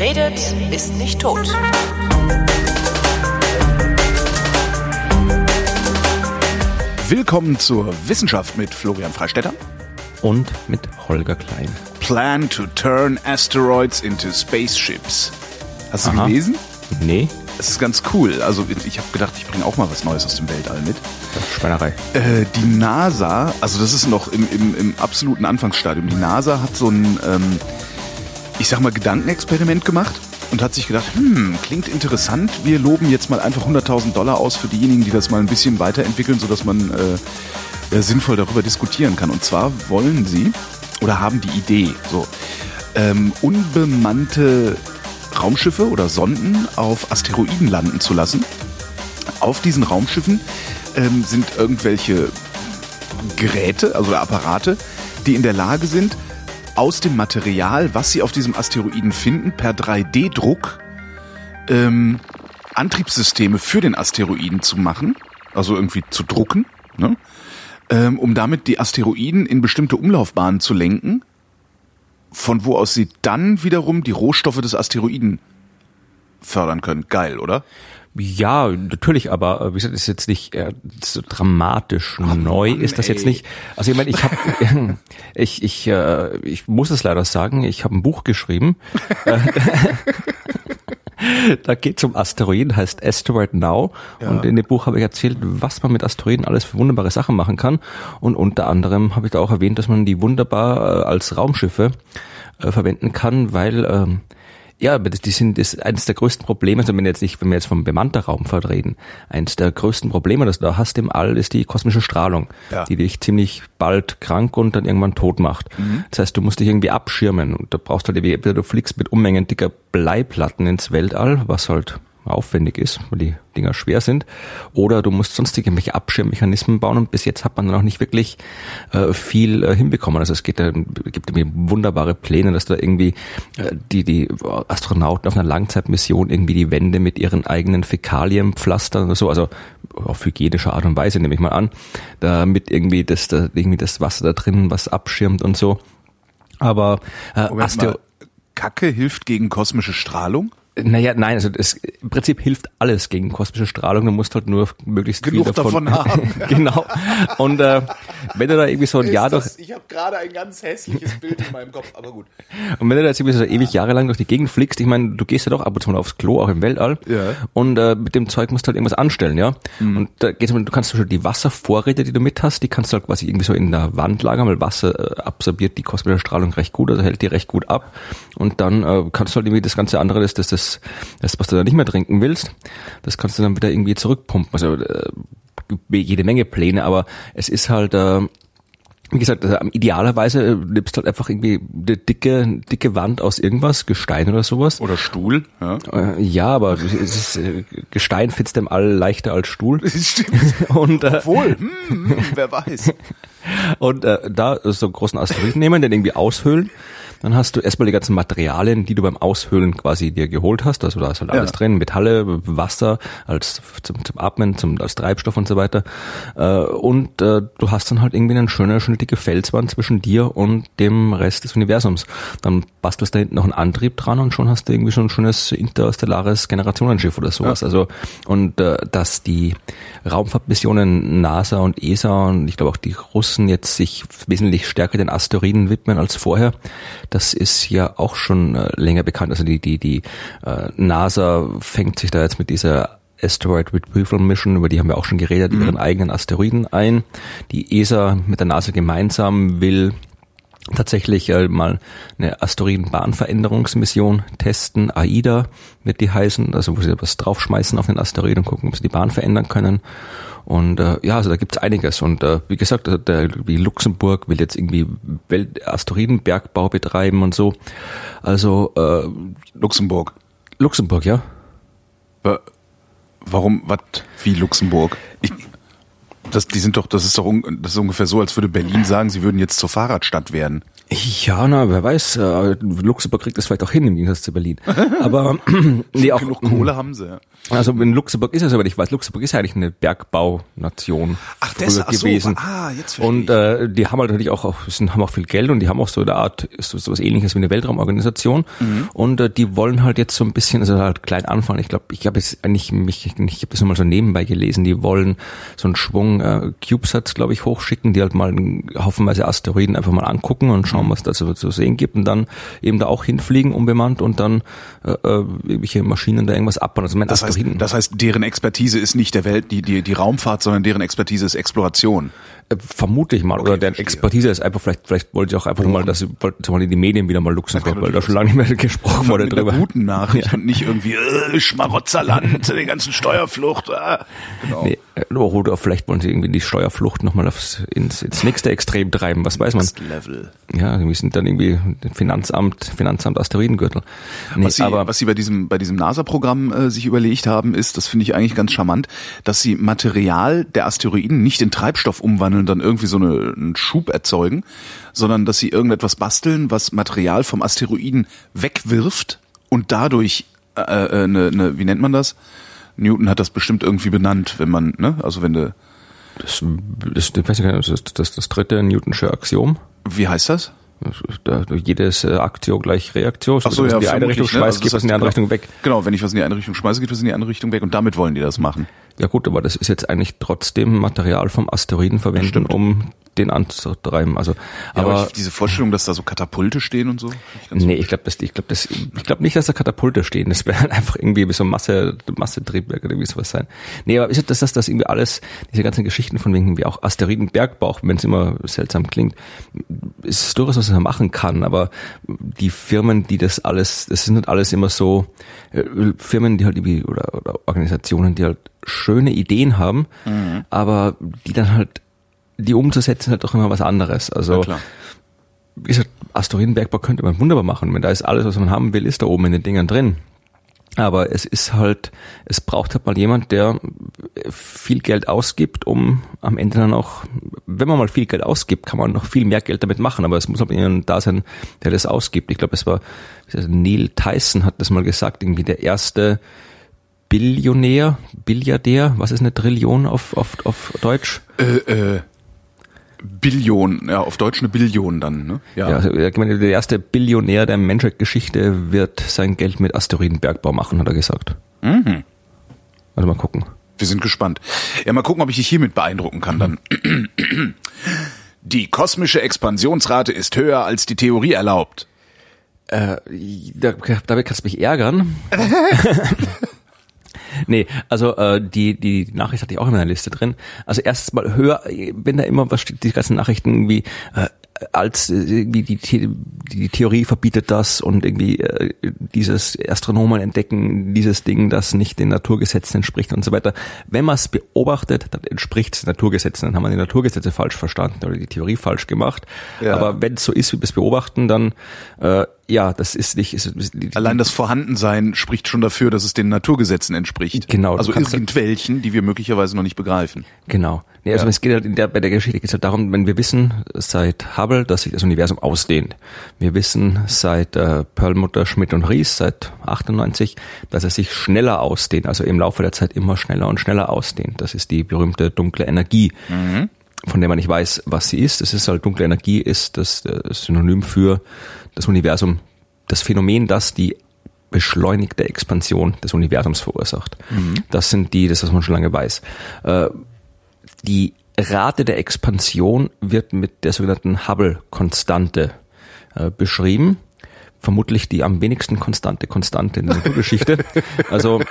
Wer redet, ist nicht tot. Willkommen zur Wissenschaft mit Florian Freistetter. Und mit Holger Klein. Plan to turn asteroids into spaceships. Hast du Aha. gelesen? Nee, Es ist ganz cool. Also ich habe gedacht, ich bringe auch mal was Neues aus dem Weltall mit. das ist Schweinerei. Äh, die NASA, also das ist noch im, im, im absoluten Anfangsstadium. Die NASA hat so ein, ähm, ich sag mal, Gedankenexperiment gemacht und hat sich gedacht, hm, klingt interessant. Wir loben jetzt mal einfach 100.000 Dollar aus für diejenigen, die das mal ein bisschen weiterentwickeln, sodass man äh, äh, sinnvoll darüber diskutieren kann. Und zwar wollen sie oder haben die Idee, so ähm, unbemannte Raumschiffe oder Sonden auf Asteroiden landen zu lassen. Auf diesen Raumschiffen ähm, sind irgendwelche Geräte, also Apparate, die in der Lage sind, aus dem Material, was sie auf diesem Asteroiden finden, per 3D-Druck ähm, Antriebssysteme für den Asteroiden zu machen, also irgendwie zu drucken, ne? ähm, um damit die Asteroiden in bestimmte Umlaufbahnen zu lenken, von wo aus sie dann wiederum die Rohstoffe des Asteroiden fördern können. Geil, oder? Ja, natürlich, aber äh, wie gesagt, ist jetzt nicht äh, so dramatisch neu Mann, ist das jetzt ey. nicht. Also ich meine, ich habe, ich ich äh, ich muss es leider sagen, ich habe ein Buch geschrieben. Da geht zum Asteroiden, heißt Asteroid Now. Und in dem Buch habe ich erzählt, was man mit Asteroiden alles für wunderbare Sachen machen kann. Und unter anderem habe ich da auch erwähnt, dass man die wunderbar äh, als Raumschiffe äh, verwenden kann, weil ähm, ja, aber das- die sind das ist eines der größten Probleme, also wenn jetzt nicht, wenn wir jetzt vom bemannter Raumfahrt reden, eines der größten Probleme, das du da hast im All, ist die kosmische Strahlung, Ja. die dich ziemlich bald krank und dann irgendwann tot macht. Das heißt, du musst dich irgendwie abschirmen und da brauchst du halt du fliegst mit Unmengen dicker Bleiplatten ins Weltall, was halt aufwendig ist, weil die Dinger schwer sind, oder du musst sonstige irgendwelche Abschirmmechanismen bauen und bis jetzt hat man noch nicht wirklich äh, viel äh, hinbekommen. Also es geht, da, gibt irgendwie wunderbare Pläne, dass da irgendwie äh, die, die Astronauten auf einer Langzeitmission irgendwie die Wände mit ihren eigenen Fäkalien pflastern oder so, also auf hygienische Art und Weise nehme ich mal an, damit irgendwie das, da, irgendwie das Wasser da drin was abschirmt und so. Aber äh, mal. Kacke hilft gegen kosmische Strahlung? Naja, nein, also das, im Prinzip hilft alles gegen kosmische Strahlung. Du musst halt nur möglichst Genug viel davon, davon haben. genau. Und äh, wenn du da irgendwie so ein Jahr durch ich habe gerade ein ganz hässliches Bild in meinem Kopf, aber gut. und wenn du da jetzt irgendwie so ewig jahrelang durch die Gegend fliegst, ich meine, du gehst ja doch ab und zu mal aufs Klo, auch im Weltall. Ja. Und äh, mit dem Zeug musst du halt irgendwas anstellen, ja. Und da geht's du kannst zum Beispiel die Wasservorräte, die du mit hast, die kannst du halt quasi irgendwie so in der Wand lagern, weil Wasser äh, absorbiert die kosmische Strahlung recht gut, also hält die recht gut ab. Und dann äh, kannst du halt irgendwie das ganze andere, das, das, das, das, was du da nicht mehr trinken willst, das kannst du dann wieder irgendwie zurückpumpen. Also äh, jede Menge Pläne, aber es ist halt äh, wie gesagt, also idealerweise äh, nimmst du halt einfach irgendwie eine dicke, dicke Wand aus irgendwas, Gestein oder sowas. Oder Stuhl. Ja. Äh, ja, aber es ist, äh, Gestein findest du im All leichter als Stuhl. Stimmt. Und, äh, Wohl. Hm, hm, wer weiß. und äh, da so einen großen Asteroiden nehmen, den irgendwie aushöhlen. Dann hast du erstmal die ganzen Materialien, die du beim Aushöhlen quasi dir geholt hast. Also da ist halt alles Ja. drin, Metalle, Wasser als zum, zum Atmen, zum, als Treibstoff und so weiter. Äh, und äh, du hast dann halt irgendwie eine schöne, schöne dicke Felswand zwischen dir und dem Rest des Universums. Dann bastelst du da hinten noch einen Antrieb dran und schon hast du irgendwie schon ein schönes interstellares Generationenschiff oder sowas. Also und äh, dass die Raumfahrtmissionen NASA und ESA und ich glaube auch die Russen jetzt sich wesentlich stärker den Asteroiden widmen als vorher, das ist ja auch schon äh, länger bekannt. Also die die die äh, NASA fängt sich da jetzt mit dieser Asteroid Retrieval Mission, über die haben wir auch schon geredet, ihren eigenen Asteroiden ein. Die ESA mit der NASA gemeinsam will tatsächlich äh, mal eine Asteroidenbahnveränderungsmission testen. AIDA wird die heißen, also wo sie was draufschmeißen auf den Asteroid und gucken, ob sie die Bahn verändern können. Und äh, ja, also da gibt's einiges. Und äh, wie gesagt, also der, wie Luxemburg will jetzt irgendwie Welt Asteroidenbergbau betreiben und so. Also äh, Luxemburg. Luxemburg, ja. Wa- Warum, was, wie Luxemburg? Ich, das, die sind doch, das ist doch un, das ist ungefähr so, als würde Berlin sagen, sie würden jetzt zur Fahrradstadt werden. Ja, na, wer weiß, äh, Luxemburg kriegt das vielleicht auch hin im Gegensatz zu Berlin. Aber nee, auch Genug Kohle haben sie. ja. Also in Luxemburg ist es, soweit ich weiß, Luxemburg ist ja eigentlich eine Bergbaunation Ach, früher das- ach so, gewesen. ah, jetzt verstehe Und äh, die haben halt natürlich auch, auch sind, haben auch viel Geld und die haben auch so eine Art, so, so was ähnliches wie eine Weltraumorganisation. Mhm. Und äh, die wollen halt jetzt so ein bisschen, also halt klein anfangen. Ich glaube, ich habe jetzt eigentlich mich, ich habe das nur mal so nebenbei gelesen, die wollen so einen Schwung äh, CubeSats, glaube ich, hochschicken, die halt mal haufenweise Asteroiden einfach mal angucken und Mhm. schauen, was da so zu sehen gibt und dann eben da auch hinfliegen unbemannt und dann äh, äh, irgendwelche Maschinen da irgendwas abbauen. Also mein Das heißt, das heißt, deren Expertise ist nicht der Welt, die, die, die Raumfahrt, sondern deren Expertise ist Exploration. Äh, Vermute ich mal. Oder deren verstehe. Expertise ist einfach, vielleicht, vielleicht wollte ich auch einfach mal, dass sie mal in die Medien wieder mal Luxemburg, weil da schon lange nicht mehr gesprochen wurde drüber. guten Nachricht und nicht irgendwie äh, Schmarotzerland, den ganzen Steuerflucht. Ah. Genau. Nee, äh, oder vielleicht wollen sie irgendwie die Steuerflucht nochmal aufs, ins, ins nächste Extrem treiben, was weiß man. Next Level. Ja, wir sind dann irgendwie Finanzamt, Finanzamt Asteroidengürtel. Nee, Was sie, aber was sie bei diesem, bei diesem NASA-Programm äh, sich überlegt haben, ist, das finde ich eigentlich ganz charmant, dass sie Material der Asteroiden nicht in Treibstoff umwandeln, dann irgendwie so eine, einen Schub erzeugen, sondern dass sie irgendetwas basteln, was Material vom Asteroiden wegwirft und dadurch äh, äh, eine, eine, wie nennt man das? Newton hat das bestimmt irgendwie benannt, wenn man, ne, also wenn du, das, das, das das, das dritte Newtonsche Axiom. wie heißt das? Da, jedes äh, Aktio gleich Reaktio. Ach so, ja, in die eine Richtung ne? schmeißt, Also geht es in die andere. Richtung weg. Genau, wenn ich was in die eine Richtung schmeiße, geht was in die andere Richtung weg und damit wollen die das machen. Ja gut, aber das ist jetzt eigentlich trotzdem Material vom Asteroiden verwenden, um den anzutreiben. Also, Ja, aber, aber ich, diese Vorstellung, dass da so Katapulte stehen und so. ich nee, ich glaube, ich glaube, das, ich glaube nicht, dass da Katapulte stehen. Das wäre einfach irgendwie wie so ein Masse, Massetriebwerk oder irgendwie sowas sein. Nee, aber ist das, dass das irgendwie alles, diese ganzen Geschichten von wegen wie auch Asteroidenbergbau, wenn es immer seltsam klingt, ist durchaus, was man machen kann. Aber die Firmen, die das alles, das sind halt alles immer so äh, Firmen, die halt irgendwie oder, oder Organisationen, die halt schöne Ideen haben, aber die dann halt die umzusetzen halt doch immer was anderes. Also Ja, wie gesagt, Asteroidenbergbau könnte man wunderbar machen. Wenn da ist alles, was man haben will, ist da oben in den Dingern drin. Aber es ist halt, es braucht halt mal jemand, der viel Geld ausgibt, um am Ende dann auch, wenn man mal viel Geld ausgibt, kann man noch viel mehr Geld damit machen. Aber es muss halt jemand da sein, der das ausgibt. Ich glaube, es war Neil Tyson hat das mal gesagt, irgendwie der erste Billionär, Billiardär, was ist eine Trillion auf, auf, auf Deutsch? Äh, äh, Billion, ja, auf Deutsch eine Billion dann, ne? Ja, also, ich meine, der erste Billionär der Menschheitsgeschichte wird sein Geld mit Asteroidenbergbau machen, hat er gesagt. Mhm. Also mal gucken. Wir sind gespannt. Ja, mal gucken, ob ich dich hiermit beeindrucken kann dann. Die kosmische Expansionsrate ist höher, als die Theorie erlaubt. Äh, da, damit kannst du mich ärgern. nee, also äh, die, die Nachricht hatte ich auch in meiner Liste drin. Also erstens mal höher, wenn da immer was steht, die ganzen Nachrichten wie äh, als äh, irgendwie die, The- die Theorie verbietet das und irgendwie äh, dieses Astronomen entdecken dieses Ding, das nicht den Naturgesetzen entspricht und so weiter. Wenn man es beobachtet, dann entspricht es den Naturgesetzen. Dann haben wir die Naturgesetze falsch verstanden oder die Theorie falsch gemacht. Ja. Aber wenn es so ist, wie wir es beobachten, dann äh, ja, das ist nicht. Ist, ist, Allein das Vorhandensein spricht schon dafür, dass es den Naturgesetzen entspricht. Genau, Also irgendwelchen, die wir möglicherweise noch nicht begreifen. Genau. Nee, also Ja. es geht halt in der, bei der Geschichte geht es halt darum, wenn wir wissen seit Hubble, dass sich das Universum ausdehnt. Wir wissen seit äh, Perlmutter, Schmidt und Ries, seit 98, dass er sich schneller ausdehnt, also im Laufe der Zeit immer schneller und schneller ausdehnt. Das ist die berühmte dunkle Energie. Von der man nicht weiß, was sie ist. Es ist halt dunkle Energie, ist das äh, Synonym für das Universum, das Phänomen, das die beschleunigte Expansion des Universums verursacht. Das sind die, das was man schon lange weiß. Äh, die Rate der Expansion wird mit der sogenannten Hubble-Konstante äh, beschrieben. Vermutlich die am wenigsten konstante Konstante in der Naturgeschichte. Also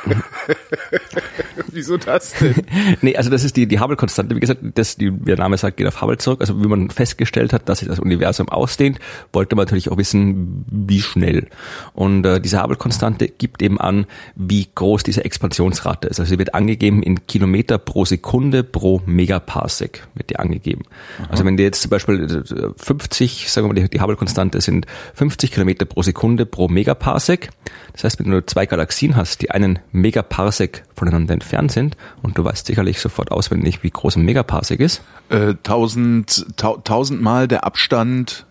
Wieso das denn? nee, also das ist die, die Hubble-Konstante. Wie gesagt, das, die, wie der Name sagt, geht auf Hubble zurück. Also wie man festgestellt hat, dass sich das Universum ausdehnt, wollte man natürlich auch wissen, wie schnell. Und äh, diese Hubble-Konstante gibt eben an, wie groß diese Expansionsrate ist. Also sie wird angegeben in Kilometer pro Sekunde pro Megaparsec wird die angegeben. Also wenn die jetzt zum Beispiel äh, 50, sagen wir mal, die, die Hubble-Konstante sind 50 Kilometer pro Sekunde pro Megaparsec. Das heißt, wenn du zwei Galaxien hast, die einen Megaparsec voneinander entfernt sind, und du weißt sicherlich sofort auswendig, wie groß ein Megaparsec ist. Äh, tausend, tau, tausendmal der Abstand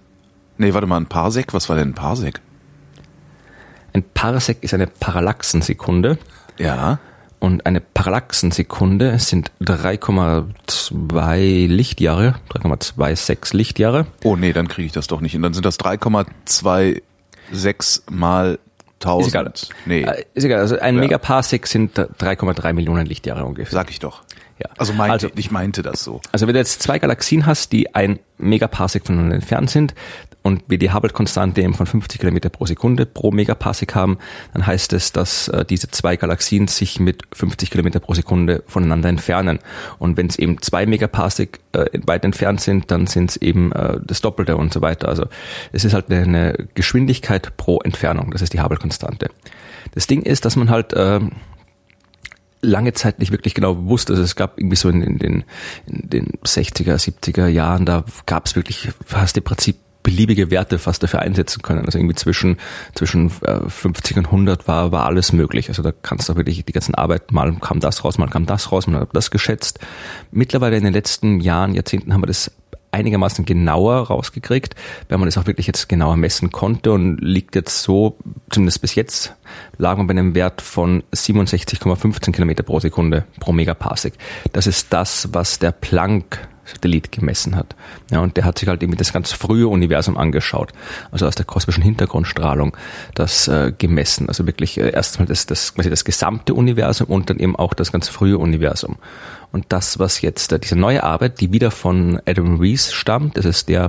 Nee, warte mal, ein Parsec? Was war denn ein Parsec? Ein Parsec ist eine Parallaxensekunde. Ja. Und eine Parallaxensekunde sind 3,2 Lichtjahre, 3,26 Lichtjahre. Oh nee, dann kriege ich das doch nicht hin. Dann sind das 3,26 mal 1000. Ist egal. Nee, Äh, Ist egal. Also ein Ja. Megaparsec sind 3,3 Millionen Lichtjahre ungefähr. sag ich doch. Ja. Also, meinte, Also- ich meinte das so. Also wenn du jetzt zwei Galaxien hast, die ein Megaparsec voneinander entfernt sind und wir die Hubble-Konstante eben von 50 Kilometer pro Sekunde pro Megaparsec haben, dann heißt es, dass äh, diese zwei Galaxien sich mit 50 Kilometer pro Sekunde voneinander entfernen. Und wenn es eben zwei Megaparsec äh, weit entfernt sind, dann sind es eben äh, das Doppelte und so weiter. Also es ist halt eine, Geschwindigkeit pro Entfernung. Das ist die Hubble-Konstante. Das Ding ist, dass man halt äh, lange Zeit nicht wirklich genau wusste. Also es gab irgendwie so in, in, den, in den 60er, 70er Jahren, da gab es wirklich fast im Prinzip beliebige Werte fast dafür einsetzen können. Also irgendwie zwischen, zwischen äh, 50 und 100 war, war alles möglich. Also da kannst du wirklich die ganzen Arbeit, mal kam das raus, mal kam das raus, man hat das geschätzt. Mittlerweile in den letzten Jahren, Jahrzehnten haben wir das einigermaßen genauer rausgekriegt, weil man das auch wirklich jetzt genauer messen konnte und liegt jetzt so, zumindest bis jetzt, lagen wir bei einem Wert von 67,15 Kilometer pro Sekunde pro Megaparsec. Das ist das, was der Planck Satellit gemessen hat. Ja, und der hat sich halt eben das ganz frühe Universum angeschaut, also aus der kosmischen Hintergrundstrahlung das äh, gemessen. Also wirklich äh, erstmal das, das, quasi das gesamte Universum und dann eben auch das ganz frühe Universum. Und das, was jetzt, äh, diese neue Arbeit, die wieder von Adam Rees stammt, das ist der,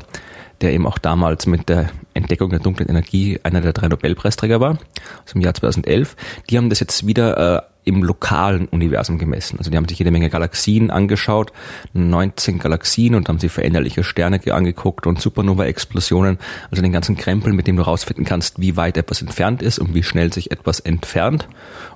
der eben auch damals mit der Entdeckung der dunklen Energie einer der drei Nobelpreisträger war, aus dem Jahr 2011, die haben das jetzt wieder äh, im lokalen Universum gemessen. Also die haben sich jede Menge Galaxien angeschaut, 19 Galaxien und haben sich veränderliche Sterne angeguckt und Supernova-Explosionen, also den ganzen Krempel, mit dem du rausfinden kannst, wie weit etwas entfernt ist und wie schnell sich etwas entfernt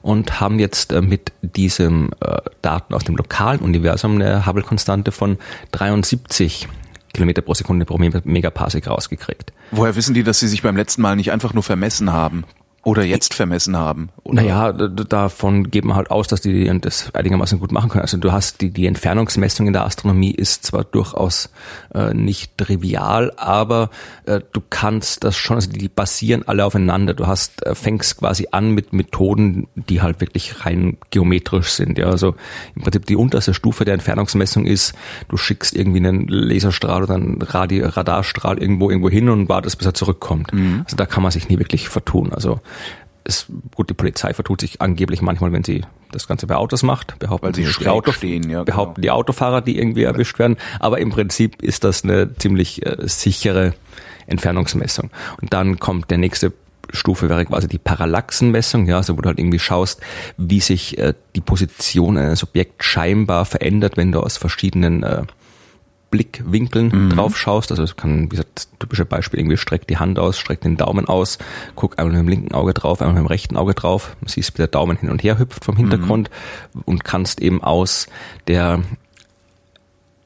und haben jetzt äh, mit diesem äh, Daten aus dem lokalen Universum eine Hubble-Konstante von 73 Kilometer pro Sekunde pro Megaparsec rausgekriegt. Woher wissen die, dass sie sich beim letzten Mal nicht einfach nur vermessen haben? Oder jetzt vermessen haben? Oder? Naja, davon geht man halt aus, dass die das einigermaßen gut machen können. Also du hast die, die Entfernungsmessung in der Astronomie ist zwar durchaus äh, nicht trivial, aber äh, du kannst das schon, also die basieren alle aufeinander. Du hast, äh, fängst quasi an mit Methoden, die halt wirklich rein geometrisch sind. Ja, also im Prinzip die unterste Stufe der Entfernungsmessung ist, du schickst irgendwie einen Laserstrahl oder einen Radi Radarstrahl irgendwo irgendwo hin und wartest, bis er zurückkommt. Also da kann man sich nie wirklich vertun. Also es, gut, die Polizei vertut sich angeblich manchmal, wenn sie das Ganze bei Autos macht, behaupten die schräg Auto, stehen, ja, behaupten die Autofahrer, die irgendwie erwischt werden. Aber im Prinzip ist das eine ziemlich äh, sichere Entfernungsmessung. Und dann kommt der nächste Stufe wäre quasi die Parallaxenmessung, ja, also wo du halt irgendwie schaust, wie sich äh, die Position eines Objekts scheinbar verändert, wenn du aus verschiedenen äh, Blickwinkeln drauf schaust. Also es kann, wie gesagt, das typische Beispiel, irgendwie streck die Hand aus, streck den Daumen aus, guck einmal mit dem linken Auge drauf, einmal mit dem rechten Auge drauf, siehst, wie der Daumen hin und her hüpft vom Hintergrund und kannst eben aus der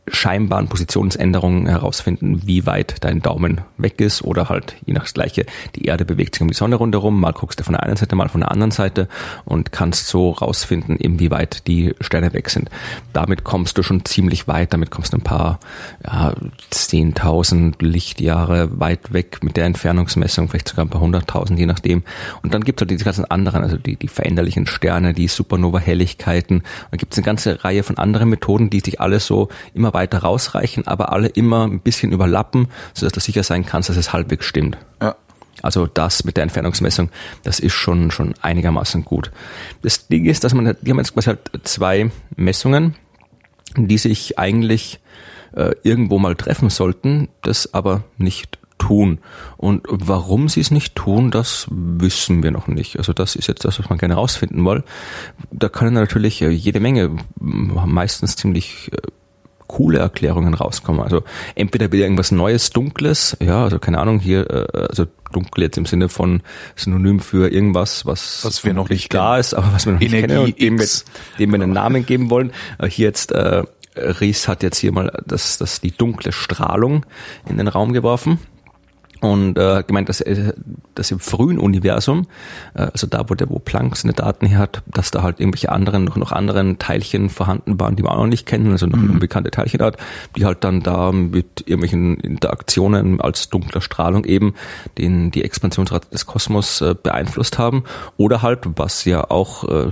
scheinbaren Positionsänderungen herausfinden, wie weit dein Daumen weg ist oder halt je nach das gleiche, die Erde bewegt sich um die Sonne rundherum, mal guckst du von der einen Seite, mal von der anderen Seite und kannst so rausfinden, eben wie weit die Sterne weg sind. Damit kommst du schon ziemlich weit, damit kommst du ein paar ja, 10.000 Lichtjahre weit weg mit der Entfernungsmessung, vielleicht sogar ein paar hunderttausend, je nachdem. Und dann gibt es halt diese ganzen anderen, also die, die veränderlichen Sterne, die Supernova-Helligkeiten. Da gibt es eine ganze Reihe von anderen Methoden, die sich alle so immer weiter rausreichen, aber alle immer ein bisschen überlappen, sodass du sicher sein kannst, dass es halbwegs stimmt. Ja. Also das mit der Entfernungsmessung, das ist schon, schon einigermaßen gut. Das Ding ist, dass man, die haben jetzt quasi halt zwei Messungen, die sich eigentlich äh, irgendwo mal treffen sollten, das aber nicht tun. Und warum sie es nicht tun, das wissen wir noch nicht. Also das ist jetzt das, was man gerne rausfinden will. Da können natürlich äh, jede Menge, meistens ziemlich äh, coole Erklärungen rauskommen. Also entweder wieder irgendwas Neues, Dunkles, ja, also keine Ahnung, hier, äh, also dunkel jetzt im Sinne von Synonym für irgendwas, was, Was wir noch nicht da ist, aber was wir noch nicht Energie kennen und dem wir, dem wir einen Namen geben wollen. Äh, Hier jetzt, äh, Ries hat jetzt hier mal das, das die dunkle Strahlung in den Raum geworfen. Und äh, gemeint, dass, äh, dass im frühen Universum, äh, also da, wo der wo Planck seine Daten her hat, dass da halt irgendwelche anderen, noch, noch anderen Teilchen vorhanden waren, die wir auch noch nicht kennen, also noch eine unbekannte Teilchenart, die halt dann da mit irgendwelchen Interaktionen als dunkler Strahlung eben den, die Expansionsrate des Kosmos äh, beeinflusst haben. Oder halt, was ja auch äh,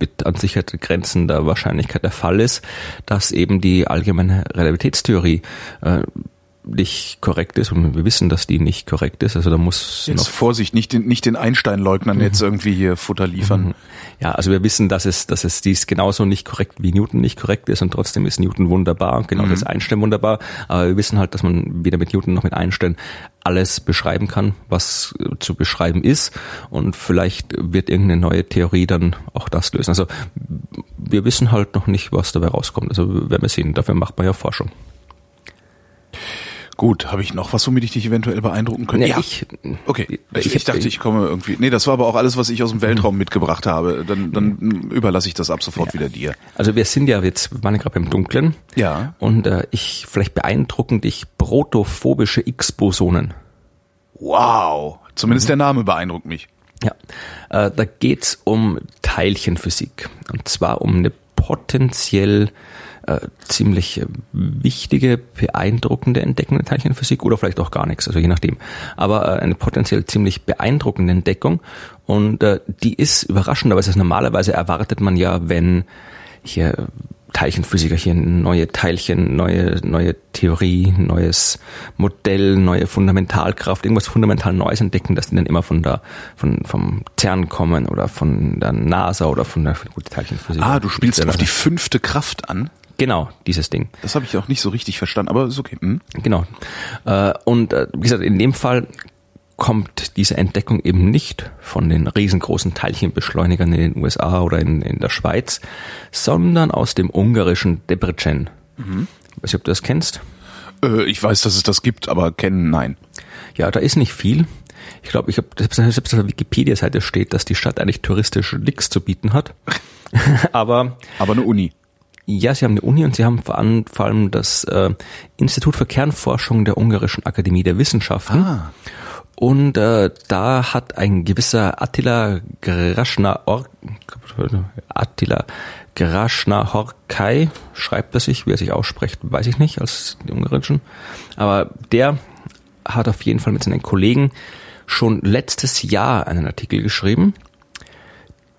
mit an Sicherheit Grenzen der Wahrscheinlichkeit der Fall ist, dass eben die allgemeine Relativitätstheorie äh, nicht korrekt ist und wir wissen, dass die nicht korrekt ist. Also da muss Jetzt noch Vorsicht, nicht den, nicht den Einstein-Leugnern jetzt irgendwie hier Futter liefern. ja, also wir wissen, dass es, dass es dies genauso nicht korrekt wie Newton nicht korrekt ist und trotzdem ist Newton wunderbar und genau das Einstein wunderbar. Aber wir wissen halt, dass man weder mit Newton noch mit Einstein alles beschreiben kann, was zu beschreiben ist und vielleicht wird irgendeine neue Theorie dann auch das lösen. Also wir wissen halt noch nicht, was dabei rauskommt. Also werden wir sehen. Dafür macht man ja Forschung. Gut, habe ich noch was, womit ich dich eventuell beeindrucken könnte? Nee, ich, Okay, ich, Ich- ich, dachte, ich komme irgendwie. Nee, das war aber auch alles, was ich aus dem Weltraum mitgebracht habe. Dann, dann überlasse ich das ab sofort wieder dir. Also wir sind ja jetzt, wir waren ja gerade beim Dunklen. Ja. Und äh, ich, vielleicht beeindrucken dich protophobische X-Bosonen. Wow. Zumindest der Name beeindruckt mich. Ja, äh, da geht's um Teilchenphysik. Und zwar um eine potenziell äh, ziemlich wichtige, beeindruckende Entdeckung der Teilchenphysik oder vielleicht auch gar nichts, also je nachdem. Aber äh, eine potenziell ziemlich beeindruckende Entdeckung und äh, die ist überraschenderweise, normalerweise erwartet man ja, wenn hier Teilchenphysiker hier neue Teilchen, neue, neue Theorie, neues Modell, neue Fundamentalkraft, irgendwas fundamental Neues entdecken, dass die dann immer von der, von, vom CERN kommen oder von der NASA oder von der, gut, Teilchenphysik. Ah, du spielst auf die fünfte Kraft an. Genau, dieses Ding. Das habe ich auch nicht so richtig verstanden, aber ist okay. Hm? Genau. Äh, Und äh, wie gesagt, in dem Fall kommt diese Entdeckung eben nicht von den riesengroßen Teilchenbeschleunigern in den USA oder in, in der Schweiz, sondern aus dem ungarischen Debrecen. Weiß nicht, ob du das kennst. Äh, ich weiß, dass es das gibt, aber kennen, nein. Ja, da ist nicht viel. Ich glaube, ich habe selbst auf der Wikipedia-Seite steht, dass die Stadt eigentlich touristisch nichts zu bieten hat. Aber Aber eine Uni. Ja, sie haben eine Uni und sie haben vor allem, vor allem das äh, Institut für Kernforschung der Ungarischen Akademie der Wissenschaften. Ah. Und äh, da hat ein gewisser Attila Graschna Or Attila Graschna Horkai, schreibt er sich, wie er sich ausspricht, weiß ich nicht, als die Ungarischen. Aber der hat auf jeden Fall mit seinen Kollegen schon letztes Jahr einen Artikel geschrieben,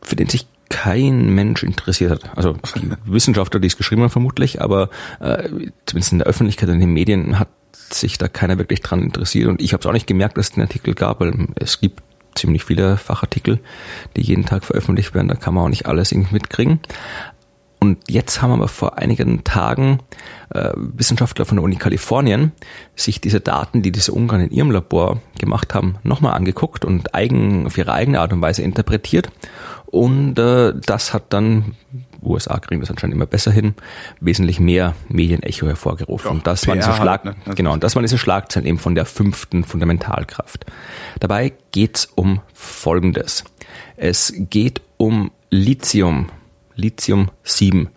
für den sich kein Mensch interessiert hat. Also die Wissenschaftler, die es geschrieben haben, vermutlich, aber äh, zumindest in der Öffentlichkeit in den Medien hat sich da keiner wirklich dran interessiert. Und ich habe es auch nicht gemerkt, dass es den Artikel gab, weil es gibt ziemlich viele Fachartikel, die jeden Tag veröffentlicht werden. Da kann man auch nicht alles irgendwie mitkriegen. Und jetzt haben aber vor einigen Tagen äh, Wissenschaftler von der Uni Kalifornien sich diese Daten, die diese Ungarn in ihrem Labor gemacht haben, nochmal angeguckt und eigen, auf ihre eigene Art und Weise interpretiert. Und äh, das hat dann, USA kriegen das anscheinend immer besser hin, wesentlich mehr Medienecho hervorgerufen. Ja, und das waren diese PR Schlag, halt, ne? genau, und das waren diese Schlagzeilen eben von der fünften Fundamentalkraft. Dabei geht's um Folgendes. Es geht um Lithium, Lithium 7,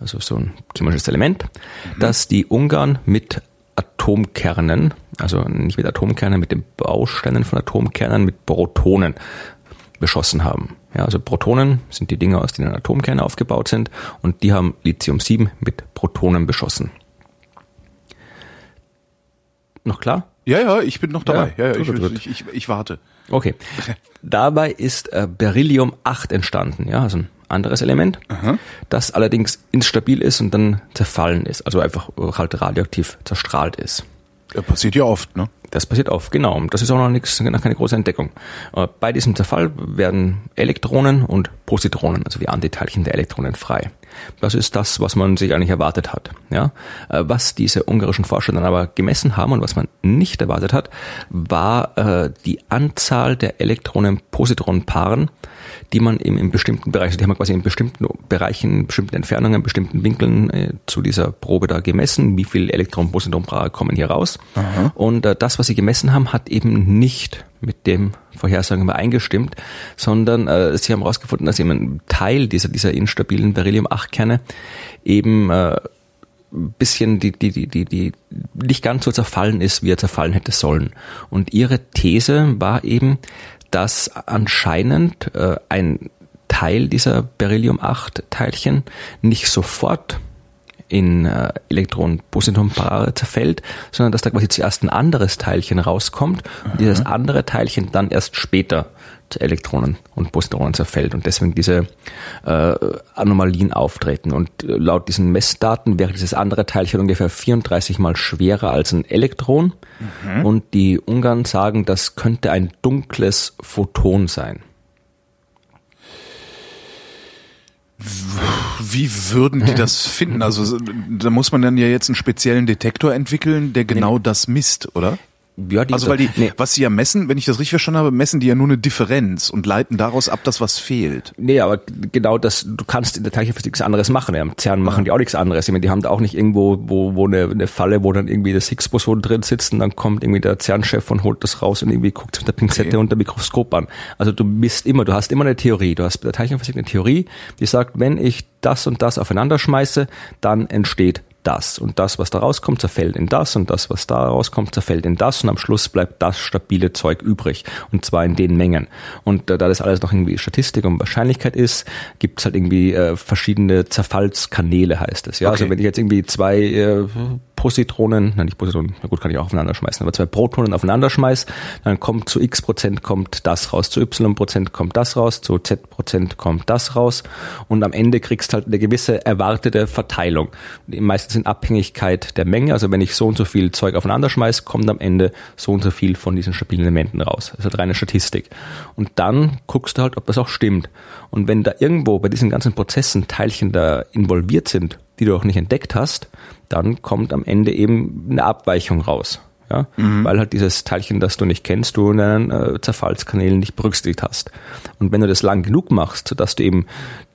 also so ein chemisches Element, das die Ungarn mit Atomkernen, also nicht mit Atomkernen, mit den Bausteinen von Atomkernen, mit Protonen beschossen haben. Ja, also Protonen sind die Dinge, aus denen Atomkerne aufgebaut sind und die haben Lithium 7 mit Protonen beschossen. Noch klar? Ja, ja, ich bin noch dabei. Ja, Ja, ja, ich, ich, ich, ich warte. Okay. Dabei ist äh, Beryllium 8 entstanden, ja, also ein anderes Element, das allerdings instabil ist und dann zerfallen ist, also einfach halt radioaktiv zerstrahlt ist. Ja, passiert ja oft, ne? Das passiert oft, genau. Das ist auch noch nichts, noch keine große Entdeckung. Äh, Bei diesem Zerfall werden Elektronen und Positronen, also die Antiteilchen der Elektronen frei. Das ist das, was man sich eigentlich erwartet hat. Ja? Äh, Was diese ungarischen Forscher dann aber gemessen haben und was man nicht erwartet hat, war äh, die Anzahl der Elektronen-Positron-Paaren, die man eben in bestimmten Bereichen, die haben wir quasi in bestimmten Bereichen, in bestimmten Entfernungen, in bestimmten Winkeln äh, zu dieser Probe da gemessen, wie viele Elektron-Positron-Paare kommen hier raus. Und äh, das, was sie gemessen haben, hat eben nicht mit dem Vorhersagen übereingestimmt, sondern äh, sie haben herausgefunden, dass eben ein Teil dieser, dieser instabilen Beryllium-8-Kerne eben äh, ein bisschen die, die, die, die, die nicht ganz so zerfallen ist, wie er zerfallen hätte sollen. Und ihre These war eben, dass anscheinend äh, ein Teil dieser Beryllium-8-Teilchen nicht sofort in äh, Elektron-Positron-Paare zerfällt, sondern dass da quasi zuerst ein anderes Teilchen rauskommt und dieses andere Teilchen dann erst später Elektronen und Positronen zerfällt und deswegen diese äh, Anomalien auftreten. Und äh, laut diesen Messdaten wäre dieses andere Teilchen ungefähr 34 mal schwerer als ein Elektron. Mhm. Und die Ungarn sagen, das könnte ein dunkles Photon sein. Wie würden die das finden? Also da muss man dann ja jetzt einen speziellen Detektor entwickeln, der genau das misst, oder? Ja, die also weil die, nee. was sie ja messen, wenn ich das richtig verstanden habe, messen die ja nur eine Differenz und leiten daraus ab, dass was fehlt. Nee, aber genau das, du kannst in der Teilchenphysik nichts anderes machen. Ja. Im CERN machen die auch nichts anderes. Ich meine, die haben da auch nicht irgendwo, wo, wo eine, eine Falle, wo dann irgendwie das Higgs-Boson drin sitzt und dann kommt irgendwie der CERN-Chef und holt das raus und irgendwie guckt sich mit der Pinzette okay. unter Mikroskop an. Also du misst immer, du hast immer eine Theorie. Du hast bei der Teilchenphysik eine Theorie, die sagt, wenn ich das und das aufeinander schmeiße, dann entsteht das. Und das, was da rauskommt, zerfällt in das und das, was da rauskommt, zerfällt in das und am Schluss bleibt das stabile Zeug übrig. Und zwar in den Mengen. Und äh, da das alles noch irgendwie Statistik und Wahrscheinlichkeit ist, gibt es halt irgendwie äh, verschiedene Zerfallskanäle, heißt es. Ja, also okay. also wenn ich jetzt irgendwie zwei äh, Positronen, nein, nicht Positronen, na gut, kann ich auch aufeinander schmeißen, aber zwei Protonen aufeinander schmeiß, dann kommt zu x Prozent kommt das raus, zu y Prozent kommt das raus, zu z Prozent kommt das raus und am Ende kriegst halt eine gewisse erwartete Verteilung. Meistens in Abhängigkeit der Menge, also wenn ich so und so viel Zeug aufeinander schmeiß, kommt am Ende so und so viel von diesen stabilen Elementen raus. Das ist halt reine Statistik. Und dann guckst du halt, ob das auch stimmt. Und wenn da irgendwo bei diesen ganzen Prozessen Teilchen da involviert sind, die du auch nicht entdeckt hast, dann kommt am Ende eben eine Abweichung raus. Ja, mhm. weil halt dieses Teilchen, das du nicht kennst, du in deinen äh, Zerfallskanälen nicht berücksichtigt hast. Und wenn du das lang genug machst, sodass du eben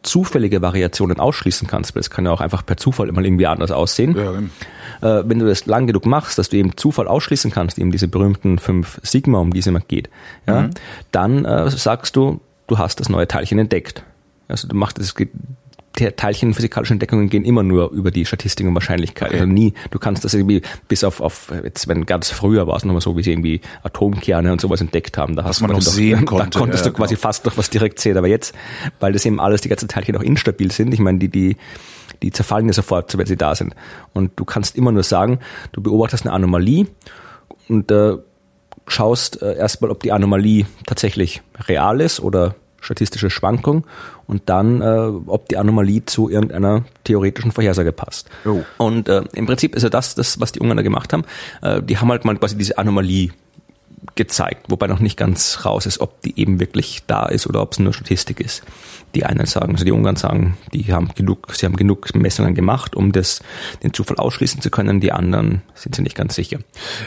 zufällige Variationen ausschließen kannst, weil es kann ja auch einfach per Zufall immer irgendwie anders aussehen. Ja, äh, wenn du das lang genug machst, dass du eben Zufall ausschließen kannst, eben diese berühmten fünf Sigma, um die es immer geht, ja, mhm. dann äh, sagst du, du hast das neue Teilchen entdeckt. Also du machst es Teilchen physikalische Entdeckungen gehen immer nur über die Statistik und Wahrscheinlichkeit. Okay. Also nie, du kannst das irgendwie bis auf, auf jetzt wenn ganz früher war es nochmal so, wie sie irgendwie Atomkerne und sowas entdeckt haben, da hast man noch sehen doch, konnte. Da konntest ja, du quasi genau. fast noch was direkt sehen. Aber jetzt, weil das eben alles, die ganzen Teilchen auch instabil sind, ich meine, die, die, die zerfallen ja sofort, wenn sie da sind. Und du kannst immer nur sagen, du beobachtest eine Anomalie und äh, schaust äh, erstmal, ob die Anomalie tatsächlich real ist oder statistische Schwankung und dann, äh, ob die Anomalie zu irgendeiner theoretischen Vorhersage passt. Oh. Und äh, im Prinzip ist ja das, das, was die Ungarn da gemacht haben. Äh, die haben halt mal quasi diese Anomalie gezeigt, wobei noch nicht ganz raus ist, ob die eben wirklich da ist oder ob es nur Statistik ist die einen sagen, also die Ungarn sagen, die haben genug, sie haben genug Messungen gemacht, um das, den Zufall ausschließen zu können. Die anderen sind sie nicht ganz sicher.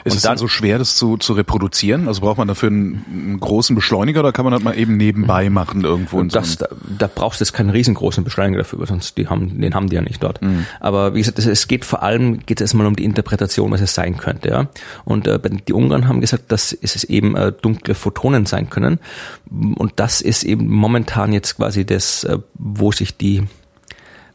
Ist Und es dann so schwer, das zu, zu reproduzieren? Also braucht man dafür einen, einen großen Beschleuniger oder kann man das mal eben nebenbei machen irgendwo? In das, so da, da brauchst du jetzt keinen riesengroßen Beschleuniger dafür, sonst die haben, den haben die ja nicht dort. Mhm. Aber wie gesagt, es geht vor allem, geht es erstmal um die Interpretation, was es sein könnte. Ja? Und äh, die Ungarn haben gesagt, dass es eben äh, dunkle Photonen sein können. Und das ist eben momentan jetzt quasi der das, äh, wo sich die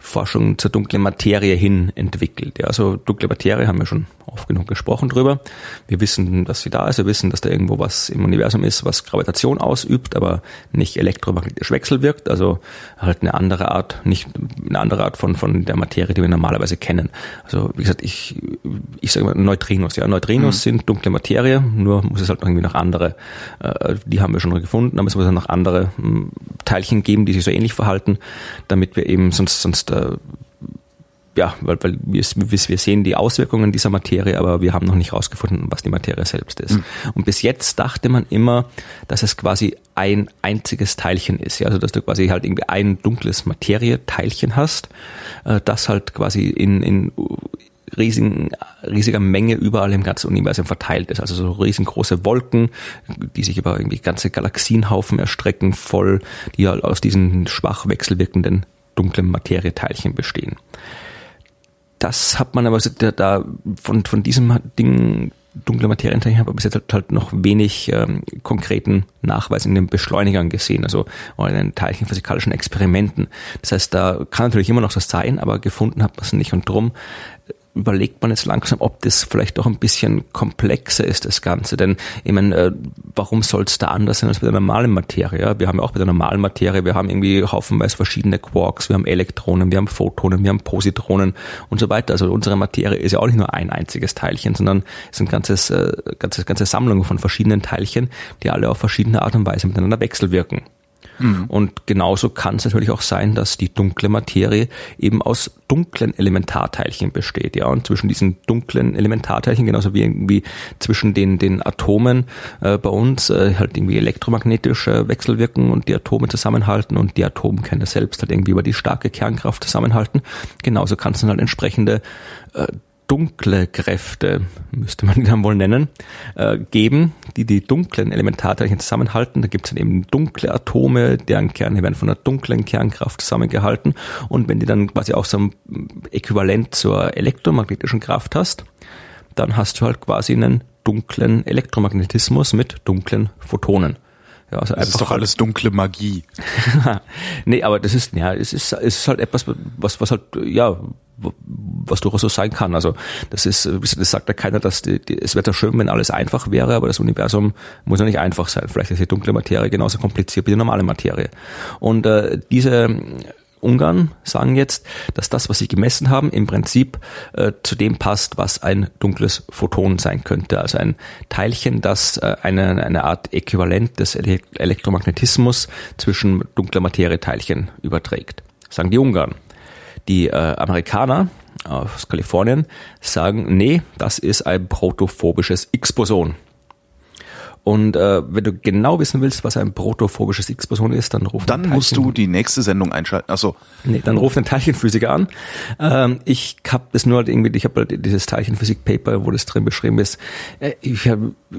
Forschung zur dunklen Materie hin entwickelt. Ja, also dunkle Materie haben wir schon oft genug gesprochen drüber. Wir wissen, dass sie da ist. Wir wissen, dass da irgendwo was im Universum ist, was Gravitation ausübt, aber nicht elektromagnetisch wechselwirkt. Also halt eine andere Art, nicht eine andere Art von, von der Materie, die wir normalerweise kennen. Also wie gesagt, ich, ich sage mal Neutrinos. Ja, Neutrinos mhm. sind dunkle Materie, nur muss es halt irgendwie noch andere, äh, die haben wir schon gefunden, aber es muss dann noch andere hm, Teilchen geben, die sich so ähnlich verhalten, damit wir eben sonst, sonst äh, ja, weil, weil wir, wir sehen die Auswirkungen dieser Materie, aber wir haben noch nicht herausgefunden, was die Materie selbst ist. Mhm. Und bis jetzt dachte man immer, dass es quasi ein einziges Teilchen ist. Ja? Also dass du quasi halt irgendwie ein dunkles Materieteilchen hast, äh, das halt quasi in, in riesigen, riesiger Menge überall im ganzen Universum verteilt ist. Also so riesengroße Wolken, die sich über irgendwie ganze Galaxienhaufen erstrecken, voll, die halt aus diesen schwach wechselwirkenden dunklen Materieteilchen bestehen. Das hat man aber da von, von diesem Ding dunkle Materienteilchen habe bis jetzt halt, halt noch wenig ähm, konkreten Nachweis in den Beschleunigern gesehen, also in den teilchenphysikalischen Experimenten. Das heißt, da kann natürlich immer noch was sein, aber gefunden hat man es nicht. Und drum überlegt man jetzt langsam, ob das vielleicht doch ein bisschen komplexer ist, das Ganze. Denn ich meine, äh, warum soll es da anders sein als bei der normalen Materie? Wir haben ja auch bei der normalen Materie, wir haben irgendwie haufenweise verschiedene Quarks, wir haben Elektronen, wir haben Photonen, wir haben Positronen und so weiter. Also unsere Materie ist ja auch nicht nur ein einziges Teilchen, sondern es sind ganzes, äh, ganze, ganze Sammlungen von verschiedenen Teilchen, die alle auf verschiedene Art und Weise miteinander wechselwirken. Mhm. Und genauso kann es natürlich auch sein, dass die dunkle Materie eben aus dunklen Elementarteilchen besteht. Ja, und zwischen diesen dunklen Elementarteilchen, genauso wie irgendwie zwischen den, den Atomen äh, bei uns, äh, halt irgendwie elektromagnetisch äh, wechselwirken und die Atome zusammenhalten und die Atomkerne selbst halt irgendwie über die starke Kernkraft zusammenhalten. Genauso kann es dann halt entsprechende äh, dunkle Kräfte, müsste man die dann wohl nennen, äh, geben, die die dunklen Elementarteilchen zusammenhalten. Da gibt es dann eben dunkle Atome, deren Kerne werden von einer dunklen Kernkraft zusammengehalten. Und wenn die dann quasi auch so ein Äquivalent zur elektromagnetischen Kraft hast, dann hast du halt quasi einen dunklen Elektromagnetismus mit dunklen Photonen. Ja, also das ist doch alles dunkle Magie. nee, aber das ist, ja, es ist, es ist halt etwas, was, was halt, ja, was durchaus so sein kann. Also das ist, das sagt ja keiner, dass die, die, es wäre ja schön, wenn alles einfach wäre, aber das Universum muss ja nicht einfach sein. Vielleicht ist die dunkle Materie genauso kompliziert wie die normale Materie. Und äh, diese Ungarn sagen jetzt, dass das, was sie gemessen haben, im Prinzip äh, zu dem passt, was ein dunkles Photon sein könnte. Also ein Teilchen, das äh, eine, eine Art Äquivalent des Elektromagnetismus zwischen dunkler Materie-Teilchen überträgt. Sagen die Ungarn. Die äh, Amerikaner aus Kalifornien sagen, nee, das ist ein protophobisches X-Boson. Und äh, wenn du genau wissen willst, was ein protophobisches X-Boson ist, dann ruf Dann musst du die nächste Sendung einschalten. Achso. Nee, dann ruf den Teilchenphysiker an. Ähm, ich habe das nur halt irgendwie, ich habe halt dieses Teilchenphysik-Paper, wo das drin beschrieben ist. Äh, ich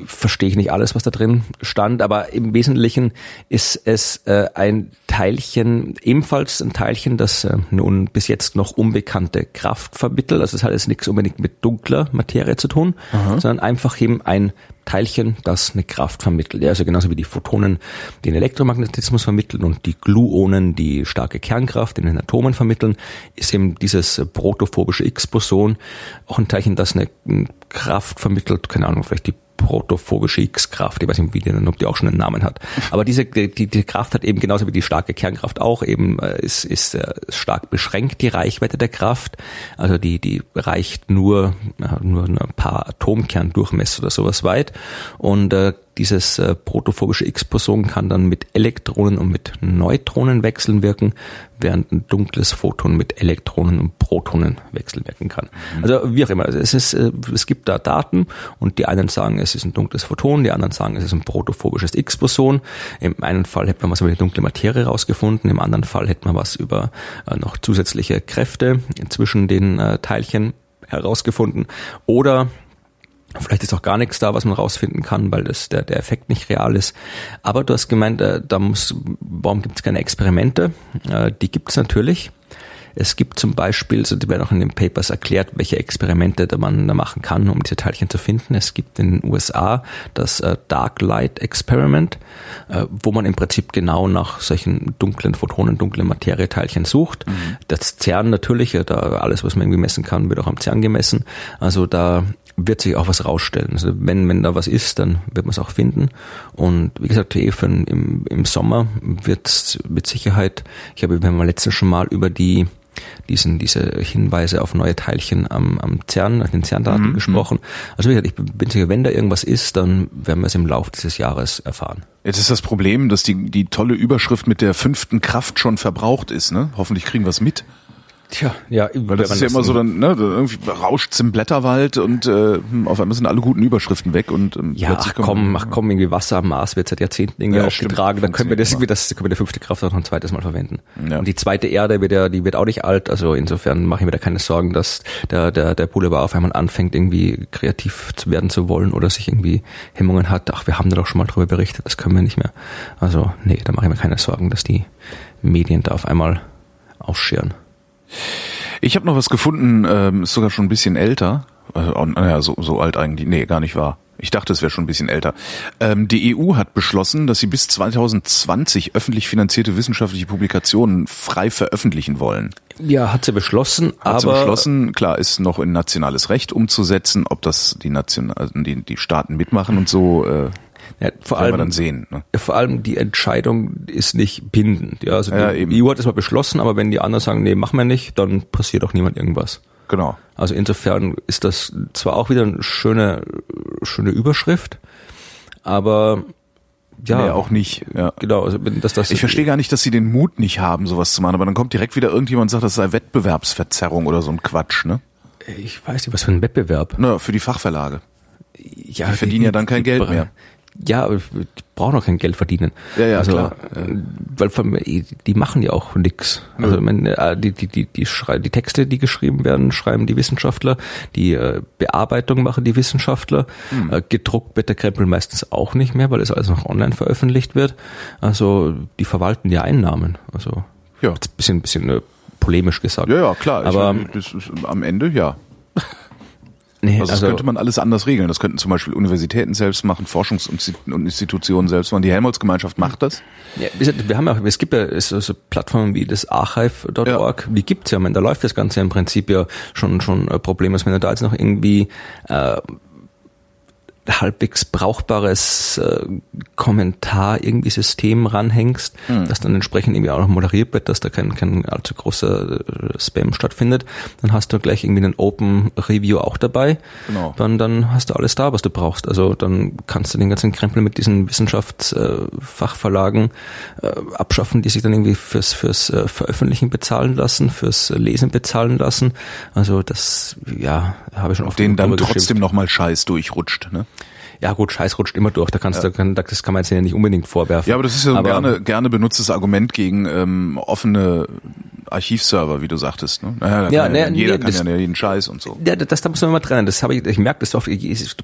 verstehe ich nicht alles, was da drin stand, aber im Wesentlichen ist es äh, ein Teilchen, ebenfalls ein Teilchen, das äh, nun bis jetzt noch unbekannte Kraft vermittelt. Also es hat jetzt nichts unbedingt mit dunkler Materie zu tun, Aha. sondern einfach eben ein Teilchen, das eine Kraft vermittelt. Also genauso wie die Photonen den Elektromagnetismus vermitteln und die Gluonen die starke Kernkraft in den Atomen vermitteln, ist eben dieses protophobische X-Boson auch ein Teilchen, das eine Kraft vermittelt, keine Ahnung, vielleicht die protophobische X-Kraft. Ich weiß nicht, wie die, ob die auch schon einen Namen hat. Aber diese die, die Kraft hat eben genauso wie die starke Kernkraft auch eben äh, ist, ist äh, stark beschränkt die Reichweite der Kraft. Also die die reicht nur nur ein paar Atomkerndurchmesser oder sowas weit und äh, dieses äh, protophobische X-Boson kann dann mit Elektronen und mit Neutronen wechseln während ein dunkles Photon mit Elektronen und Protonen wechselwirken kann. Mhm. Also wie auch immer, es, ist, äh, es gibt da Daten und die einen sagen, es ist ein dunkles Photon, die anderen sagen, es ist ein protophobisches X-Boson. Im einen Fall hätte man was über die dunkle Materie rausgefunden, im anderen Fall hätte man was über äh, noch zusätzliche Kräfte zwischen den äh, Teilchen herausgefunden. Oder Vielleicht ist auch gar nichts da, was man rausfinden kann, weil das der, der Effekt nicht real ist. Aber du hast gemeint, äh, da muss, warum gibt es keine Experimente? Äh, die gibt es natürlich. Es gibt zum Beispiel, so die werden auch in den Papers erklärt, welche Experimente da man da machen kann, um diese Teilchen zu finden. Es gibt in den USA das äh, Dark Light Experiment, äh, wo man im Prinzip genau nach solchen dunklen Photonen, dunklen Materieteilchen sucht. Mhm. Das CERN natürlich, da alles, was man irgendwie messen kann, wird auch am CERN gemessen. Also da wird sich auch was rausstellen. Also wenn, wenn da was ist, dann wird man es auch finden. Und wie gesagt, eh im, im Sommer wird es mit Sicherheit, ich habe beim letzten schon mal über die diesen, diese Hinweise auf neue Teilchen am, am CERN, auf den CERN-Daten mhm. gesprochen. Also wie gesagt, ich bin sicher, wenn da irgendwas ist, dann werden wir es im Laufe dieses Jahres erfahren. Jetzt ist das Problem, dass die, die tolle Überschrift mit der fünften Kraft schon verbraucht ist. Ne? Hoffentlich kriegen wir es mit. Tja, ja, weil das ist ja immer so dann, ne, irgendwie rauscht's im Blätterwald und äh, hm, auf einmal sind alle guten Überschriften weg und ähm, ja, ach komm, ach komm, irgendwie Wasser am Mars wird seit Jahrzehnten irgendwie ja, aufgetragen, dann können wir das irgendwie, das können wir die fünfte Kraft auch noch ein zweites Mal verwenden. Ja. Und die zweite Erde wird ja, die wird auch nicht alt, also insofern mache ich mir da keine Sorgen, dass der der der Boulevard auf einmal anfängt irgendwie kreativ zu werden zu wollen oder sich irgendwie Hemmungen hat. Ach, wir haben da doch schon mal drüber berichtet, das können wir nicht mehr. Also nee, da mache ich mir keine Sorgen, dass die Medien da auf einmal ausscheren. Ich habe noch was gefunden, ähm, ist sogar schon ein bisschen älter. Also, naja, so, so alt eigentlich. Nee, gar nicht wahr. Ich dachte, es wäre schon ein bisschen älter. Ähm, die EU hat beschlossen, dass sie bis 2020 öffentlich finanzierte wissenschaftliche Publikationen frei veröffentlichen wollen. Ja, hat sie beschlossen, Hat sie aber beschlossen, klar, ist noch in nationales Recht umzusetzen, ob das die, Nation, also die, die Staaten mitmachen und so, äh, ja, vor allem dann sehen. Ne? Vor allem die Entscheidung ist nicht bindend. Ja, also Ja, die eben. EU hat es mal beschlossen, aber wenn die anderen sagen, nee, machen wir nicht, dann passiert auch niemand irgendwas. Genau. Also insofern ist das zwar auch wieder eine schöne, schöne Überschrift, aber ja, Nee, auch nicht. Ja. genau, also wenn das Ich verstehe gar nicht, dass sie den Mut nicht haben, sowas zu machen, aber dann kommt direkt wieder irgendjemand und sagt, das sei Wettbewerbsverzerrung oder so ein Quatsch, ne? ich weiß nicht, was für ein Wettbewerb. Na, für die Fachverlage. Ja, Die verdienen ja dann kein Geld mehr. Ja, aber die brauchen auch kein Geld verdienen. Ja, ja, also, klar. äh, Weil von, die machen ja auch nix. Also ich meine, äh, die, die, die, die, schrei die Texte, die geschrieben werden, schreiben die Wissenschaftler. Die äh, Bearbeitung machen die Wissenschaftler. Hm. Äh, gedruckt wird der Krempel meistens auch nicht mehr, weil es alles noch online veröffentlicht wird. Also die verwalten die Einnahmen. Also Ja. bisschen, bisschen polemisch gesagt. Ja, ja, klar. Aber ich, das ist, am Ende, ja. nee, Also, das könnte man alles anders regeln. Das könnten zum Beispiel Universitäten selbst machen, Forschungsinstitutionen selbst machen. Die Helmholtz-Gemeinschaft macht das. Ja, wir haben ja, es gibt ja so, so Plattformen wie das archive.org, die gibt's ja, ich meine, da läuft das Ganze im Prinzip ja schon schon äh, problemlos, wenn du da jetzt noch irgendwie äh, halbwegs brauchbares äh, Kommentar irgendwie System ranhängst, das dann entsprechend irgendwie auch noch moderiert wird, dass da kein, kein allzu großer äh, Spam stattfindet, dann hast du gleich irgendwie einen Open Review auch dabei. Genau. Dann, dann hast du alles da, was du brauchst. Also dann kannst du den ganzen Krempel mit diesen Wissenschaftsfachverlagen äh, abschaffen, die sich dann irgendwie fürs, fürs äh, Veröffentlichen bezahlen lassen, fürs Lesen bezahlen lassen. Also das, ja, habe ich schon Auf oft denen dann trotzdem nochmal Scheiß durchrutscht. Ne? Ja gut, Scheiß rutscht immer durch. Da kannst du, kann, das kann man jetzt ja nicht unbedingt vorwerfen. Ja, aber das ist ja so ein gerne, gerne benutztes Argument gegen ähm, offene Archivserver, wie du sagtest. Ne? Naja, Ja, ja, jeder nee, kann das- ja jeden Scheiß und so. Ja, das, da muss man immer trennen. Das habe ich, ich merke das oft,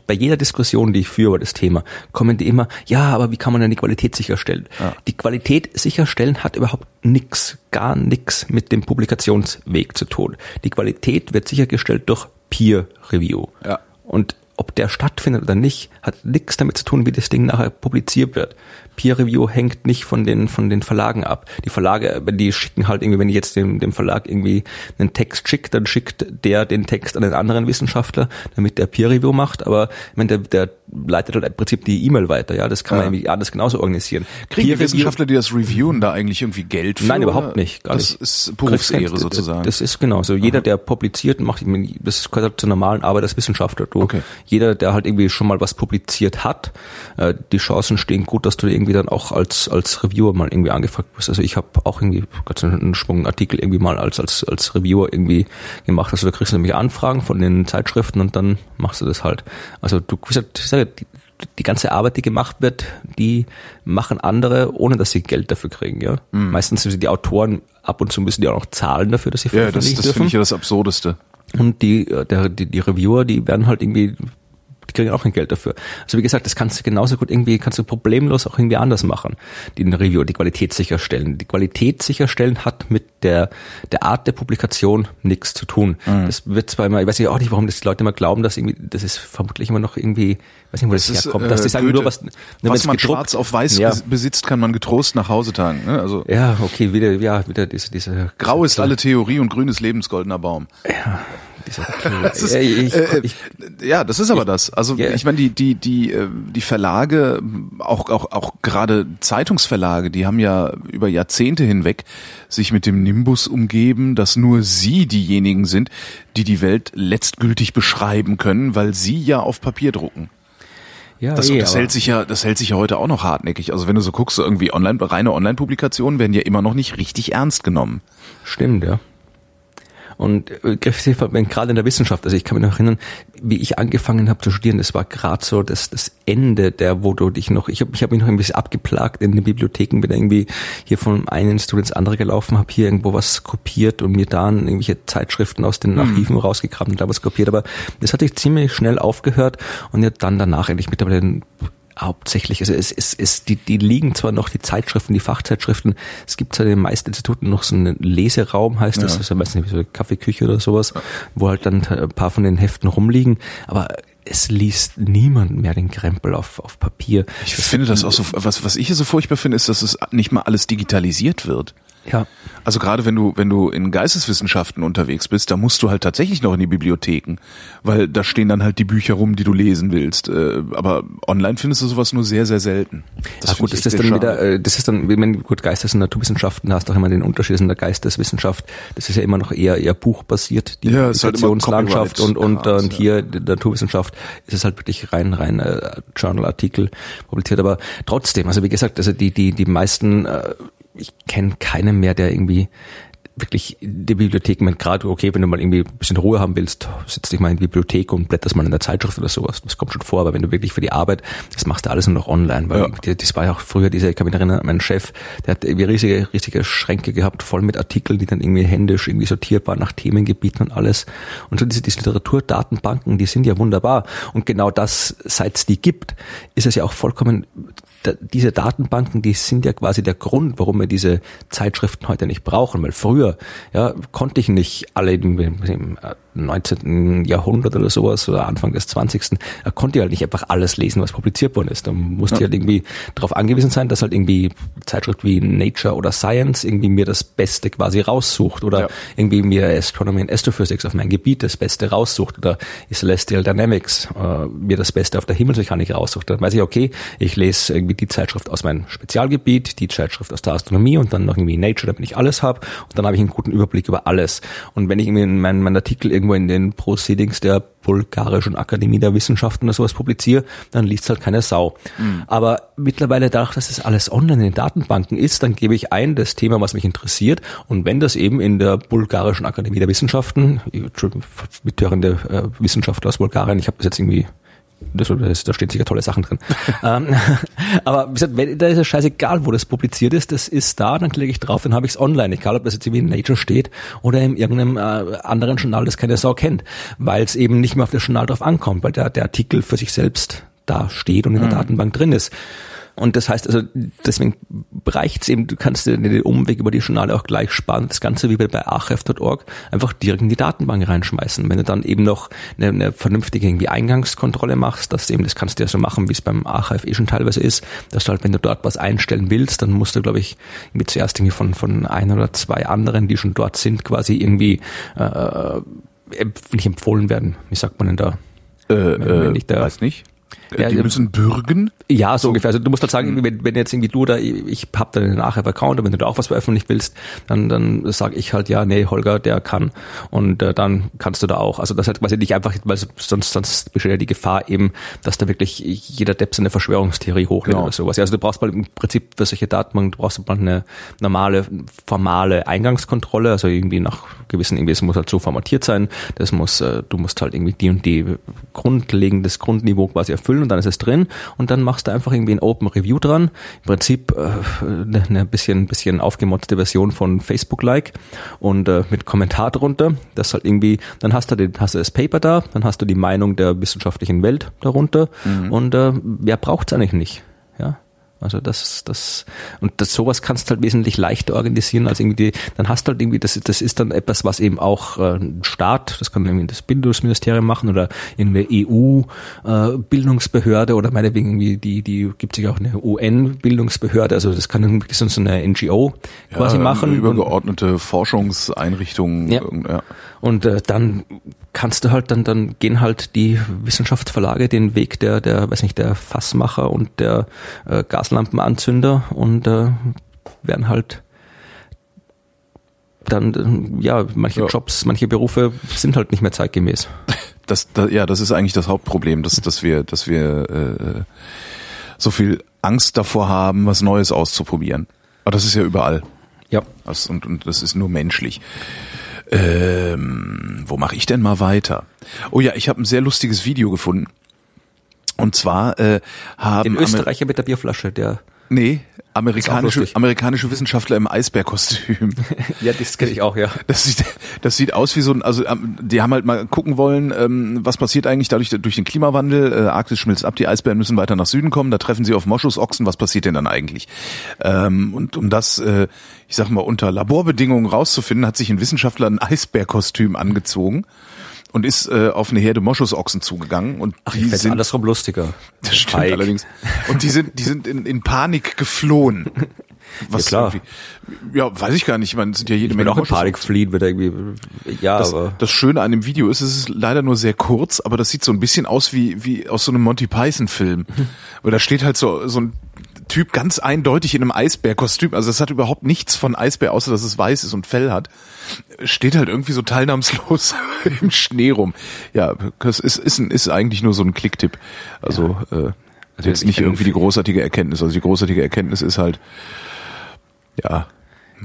bei jeder Diskussion, die ich führe über das Thema, kommen die immer, ja, aber wie kann man denn die Qualität sicherstellen? Die Qualität sicherstellen hat überhaupt nix, gar nix mit dem Publikationsweg zu tun. Die Qualität wird sichergestellt durch Peer Review. Ja. Und ob der stattfindet oder nicht, hat nichts damit zu tun, wie das Ding nachher publiziert wird. Peer Review hängt nicht von den von den Verlagen ab. Die Verlage, wenn die schicken halt irgendwie, wenn ich jetzt dem, dem Verlag irgendwie einen Text schickt, dann schickt der den Text an einen anderen Wissenschaftler, damit der Peer Review macht. Aber ich meine, der, der leitet halt im Prinzip die E-Mail weiter. Ja, das kann man Ja. irgendwie anders genauso organisieren. Kriegen Peer Wissenschaftler, die das reviewen, da eigentlich irgendwie Geld für? Nein, überhaupt nicht. Gar das nicht. ist Berufsehre sozusagen. Das ist genau so. Jeder, der publiziert, macht, das gehört halt zur normalen Arbeit als Wissenschaftler. Du, Okay. Jeder, der halt irgendwie schon mal was publiziert hat, äh, die Chancen stehen gut, dass du irgendwie dann auch als als Reviewer mal irgendwie angefragt wirst. Also ich habe auch irgendwie Gott einen Schwung Artikel irgendwie mal als als als Reviewer irgendwie gemacht. Also da kriegst du nämlich Anfragen von den Zeitschriften und dann machst du das halt. Also du wie gesagt, die, die ganze Arbeit, die gemacht wird, die machen andere, ohne dass sie Geld dafür kriegen. Ja, meistens sind die Autoren ab und zu müssen die auch noch zahlen dafür, dass sie ja, das, veröffentlichen das dürfen. finde ich ja das Absurdeste. Und die, äh, der, die, die Reviewer, die werden halt irgendwie, die kriegen auch kein Geld dafür. Also wie gesagt, das kannst du genauso gut irgendwie, kannst du problemlos auch irgendwie anders machen. Den Reviewer, die Qualität sicherstellen. Die Qualität sicherstellen hat mit der, der Art der Publikation nichts zu tun. Mhm. Das wird zwar immer, ich weiß auch nicht, warum das die Leute immer glauben, dass irgendwie, das ist vermutlich immer noch irgendwie, ich weiß nicht, wo das, Das ist, herkommt, dass die äh, sagen Goethe. nur was, Was man gedruckt- schwarz auf weiß ja. bes- besitzt, kann man getrost nach Hause tragen. Ne? Also Ja, okay, wieder, ja, wieder diese, diese. grau ist alle Theorie und grün ist lebensgoldener Baum. Das ist, Ja, ich, äh, ich, ja, das ist aber das. Also Ja. ich meine, die die die äh, die Verlage, auch auch auch gerade Zeitungsverlage, die haben ja über Jahrzehnte hinweg sich mit dem Nimbus umgeben, dass nur sie diejenigen sind, die die Welt letztgültig beschreiben können, weil sie ja auf Papier drucken. ja, Das, eh, das hält sich ja, das hält sich ja heute auch noch hartnäckig. Also wenn du so guckst, so irgendwie online, reine Online-Publikationen werden ja immer noch nicht richtig ernst genommen. Stimmt, ja. Und äh, gerade in der Wissenschaft, also ich kann mich noch erinnern, wie ich angefangen habe zu studieren, das war gerade so das, das Ende der, wo du dich noch, ich habe ich hab mich noch ein bisschen abgeplagt in den Bibliotheken, bin irgendwie hier von einem Institut ins andere gelaufen, habe hier irgendwo was kopiert und mir dann irgendwelche Zeitschriften aus den Archiven rausgekramt und da was kopiert, aber das hatte ich ziemlich schnell aufgehört und ja dann danach eigentlich mittlerweile hauptsächlich, also es, es, es die, die liegen zwar noch die Zeitschriften, die Fachzeitschriften, es gibt zwar in den meisten Instituten noch so einen Leseraum, heißt das, das ist ja meistens wie so eine Kaffeeküche oder sowas, wo halt dann ein paar von den Heften rumliegen, aber es liest niemand mehr den Krempel auf, auf Papier. Ich finde das auch so, was, was ich hier so furchtbar finde, ist, dass es nicht mal alles digitalisiert wird. Ja. Also gerade wenn du, wenn du in Geisteswissenschaften unterwegs bist, da musst du halt tatsächlich noch in die Bibliotheken, weil da stehen dann halt die Bücher rum, die du lesen willst. Äh, aber online findest du sowas nur sehr, sehr selten. Das ja, find gut, das ist echt dann wieder, äh, das ist dann, wenn man gut Geistes- und Naturwissenschaften hast, auch immer den Unterschied in der Geisteswissenschaft. Das ist ja immer noch eher eher buchbasiert, die Ja, ist halt Publikationslandschaft und und, Copyright-Krams, und hier in der Naturwissenschaft ist es halt wirklich rein rein äh, Journal-Artikel publiziert. Aber trotzdem, also wie gesagt, also die die die meisten, äh, ich kenne keinen mehr, der irgendwie wirklich die Bibliothek, man gerade, okay, wenn du mal irgendwie ein bisschen Ruhe haben willst, setz dich mal in die Bibliothek und blätterst mal in der Zeitschrift oder sowas. Das kommt schon vor, aber wenn du wirklich für die Arbeit, das machst du alles nur noch online, weil Ja. das war ja auch früher diese, ich kann mich erinnern, mein Chef, der hat irgendwie riesige, riesige Schränke gehabt, voll mit Artikeln, die dann irgendwie händisch irgendwie sortiert waren nach Themengebieten und alles. Und so diese, diese Literaturdatenbanken, die sind ja wunderbar. Und genau das, seit es die gibt, ist es ja auch vollkommen diese Datenbanken, die sind ja quasi der Grund, warum wir diese Zeitschriften heute nicht brauchen, weil früher ja, konnte ich nicht alle im, im äh, 19. Jahrhundert oder sowas oder Anfang des 20. Da konnte ich halt nicht einfach alles lesen, was publiziert worden ist. Da musste ich halt irgendwie darauf angewiesen sein, dass halt irgendwie Zeitschrift wie Nature oder Science irgendwie mir das Beste quasi raussucht oder Ja. irgendwie mir Astronomy und Astrophysics auf mein Gebiet das Beste raussucht oder Celestial Dynamics äh, mir das Beste auf der Himmelsmechanik raussucht. Dann weiß ich, okay, ich lese irgendwie die Zeitschrift aus meinem Spezialgebiet, die Zeitschrift aus der Astronomie und dann noch irgendwie Nature, damit ich alles habe und dann habe ich einen guten Überblick über alles. Und wenn ich irgendwie in meinen, meinen Artikel irgendwo in den Proceedings der Bulgarischen Akademie der Wissenschaften oder sowas publiziere, dann liest halt keine Sau. Aber mittlerweile dadurch, dass es alles online in den Datenbanken ist, dann gebe ich ein das Thema, was mich interessiert. Und wenn das eben in der Bulgarischen Akademie der Wissenschaften, Entschuldigung, mithörende äh, Wissenschaftler aus Bulgarien, ich habe das jetzt irgendwie das, das, da stehen sicher tolle Sachen drin. ähm, aber wie gesagt, wenn, da ist es scheißegal, wo das publiziert ist, das ist da, dann klicke ich drauf, dann habe ich es online. Egal, ob das jetzt irgendwie in Nature steht oder in irgendeinem äh, anderen Journal, das keine Sau kennt, weil es eben nicht mehr auf das Journal drauf ankommt, weil der, der Artikel für sich selbst da steht und in der Datenbank drin ist. Und das heißt also, deswegen reicht's eben, du kannst dir den Umweg über die Journale auch gleich sparen. Das Ganze wie bei archive.org einfach direkt in die Datenbank reinschmeißen. Wenn du dann eben noch eine, eine vernünftige irgendwie Eingangskontrolle machst, dass eben, das kannst du ja so machen, wie es beim Archive eh schon teilweise ist, dass du halt, wenn du dort was einstellen willst, dann musst du, glaube ich, irgendwie zuerst irgendwie von, von ein oder zwei anderen, die schon dort sind, quasi irgendwie äh, empf- nicht empfohlen werden. Wie sagt man denn da? Äh, wenn äh, nicht der- weiß nicht. Äh, Ja, die ja. müssen bürgen. Ja, so ungefähr. Also du musst halt sagen, wenn, wenn jetzt irgendwie du da, ich hab da einen Archive-Account, und wenn du da auch was veröffentlichen willst, dann, dann sage ich halt, ja, nee, Holger, der kann. Und äh, dann kannst du da auch. Also das halt quasi nicht einfach, weil sonst, sonst besteht ja die Gefahr eben, dass da wirklich jeder Depp seine Verschwörungstheorie hochlädt Genau. oder sowas. Also du brauchst mal im Prinzip für solche Datenbanken, du brauchst mal eine normale, formale Eingangskontrolle, also irgendwie nach gewissen, irgendwie, es muss halt so formatiert sein, das muss, äh, du musst halt irgendwie die und die grundlegendes Grundniveau quasi erfüllen und dann ist es drin und dann machst du einfach irgendwie ein Open Review dran. Im Prinzip äh, eine, bisschen, bisschen aufgemotzte Version von Facebook-like und äh, mit Kommentar drunter. Das halt irgendwie, dann hast du, den, hast du das Paper da, dann hast du die Meinung der wissenschaftlichen Welt darunter und äh, wer braucht's eigentlich nicht? Ja. Also das, das und das sowas kannst du halt wesentlich leichter organisieren als irgendwie, die, dann hast du halt irgendwie, das, das ist dann etwas, was eben auch äh, ein Staat, das kann irgendwie das Bildungsministerium machen oder irgendeine EU-Bildungsbehörde oder meinetwegen irgendwie die, die gibt sich auch eine UN-Bildungsbehörde, also das kann irgendwie so eine NGO quasi Ja, machen. Eine Und- übergeordnete Forschungseinrichtung. Ja. irgend- ja. und äh, dann kannst du halt, dann, dann gehen halt die Wissenschaftsverlage den Weg der, der, weiß nicht, der Fassmacher und der äh, Gaslampenanzünder und äh, werden halt dann, äh, ja, manche Ja. Jobs, manche Berufe sind halt nicht mehr zeitgemäß. Das, da, ja, das ist eigentlich das Hauptproblem, dass, dass wir, dass wir äh, so viel Angst davor haben, was Neues auszuprobieren. Aber das ist ja überall. Ja. Das, und, und das ist nur menschlich. Ähm, wo mache ich denn mal weiter? Oh ja, ich habe ein sehr lustiges Video gefunden. Und zwar äh, haben Den Österreicher mit der Bierflasche, der, nee, amerikanische amerikanische Wissenschaftler im Eisbärkostüm. ja, das kenne ich auch, ja. Das sieht, das sieht aus wie so ein, also ähm, die haben halt mal gucken wollen, ähm, was passiert eigentlich dadurch durch den Klimawandel. Äh, Arktis schmilzt ab, die Eisbären müssen weiter nach Süden kommen, da treffen sie auf Moschusochsen, was passiert denn dann eigentlich? Ähm, und um das, äh, ich sag mal, unter Laborbedingungen rauszufinden, hat sich ein Wissenschaftler ein Eisbärkostüm angezogen und ist äh, auf eine Herde Moschusochsen zugegangen und Ach, die ich sind andersrum lustiger. das stimmt Feig. allerdings. Und die sind, die sind in, in Panik geflohen. Was Ja, klar. irgendwie- Ja, weiß ich gar nicht. Man sind ja jede Ich bin Menge auch in Panik fliehen, wird irgendwie, ja, Das, aber das Schöne an dem Video ist, es ist leider nur sehr kurz, aber das sieht so ein bisschen aus wie, wie aus so einem Monty Python-Film. Weil da steht halt so, so ein Typ ganz eindeutig in einem Eisbärkostüm. Also das hat überhaupt nichts von Eisbär, außer dass es weiß ist und Fell hat. Steht halt irgendwie so teilnahmslos im Schnee rum. Ja, das ist, ist, ist eigentlich nur so ein Klicktipp. Also, äh, also jetzt ich nicht irgendwie die großartige Erkenntnis. Also die großartige Erkenntnis ist halt, ja,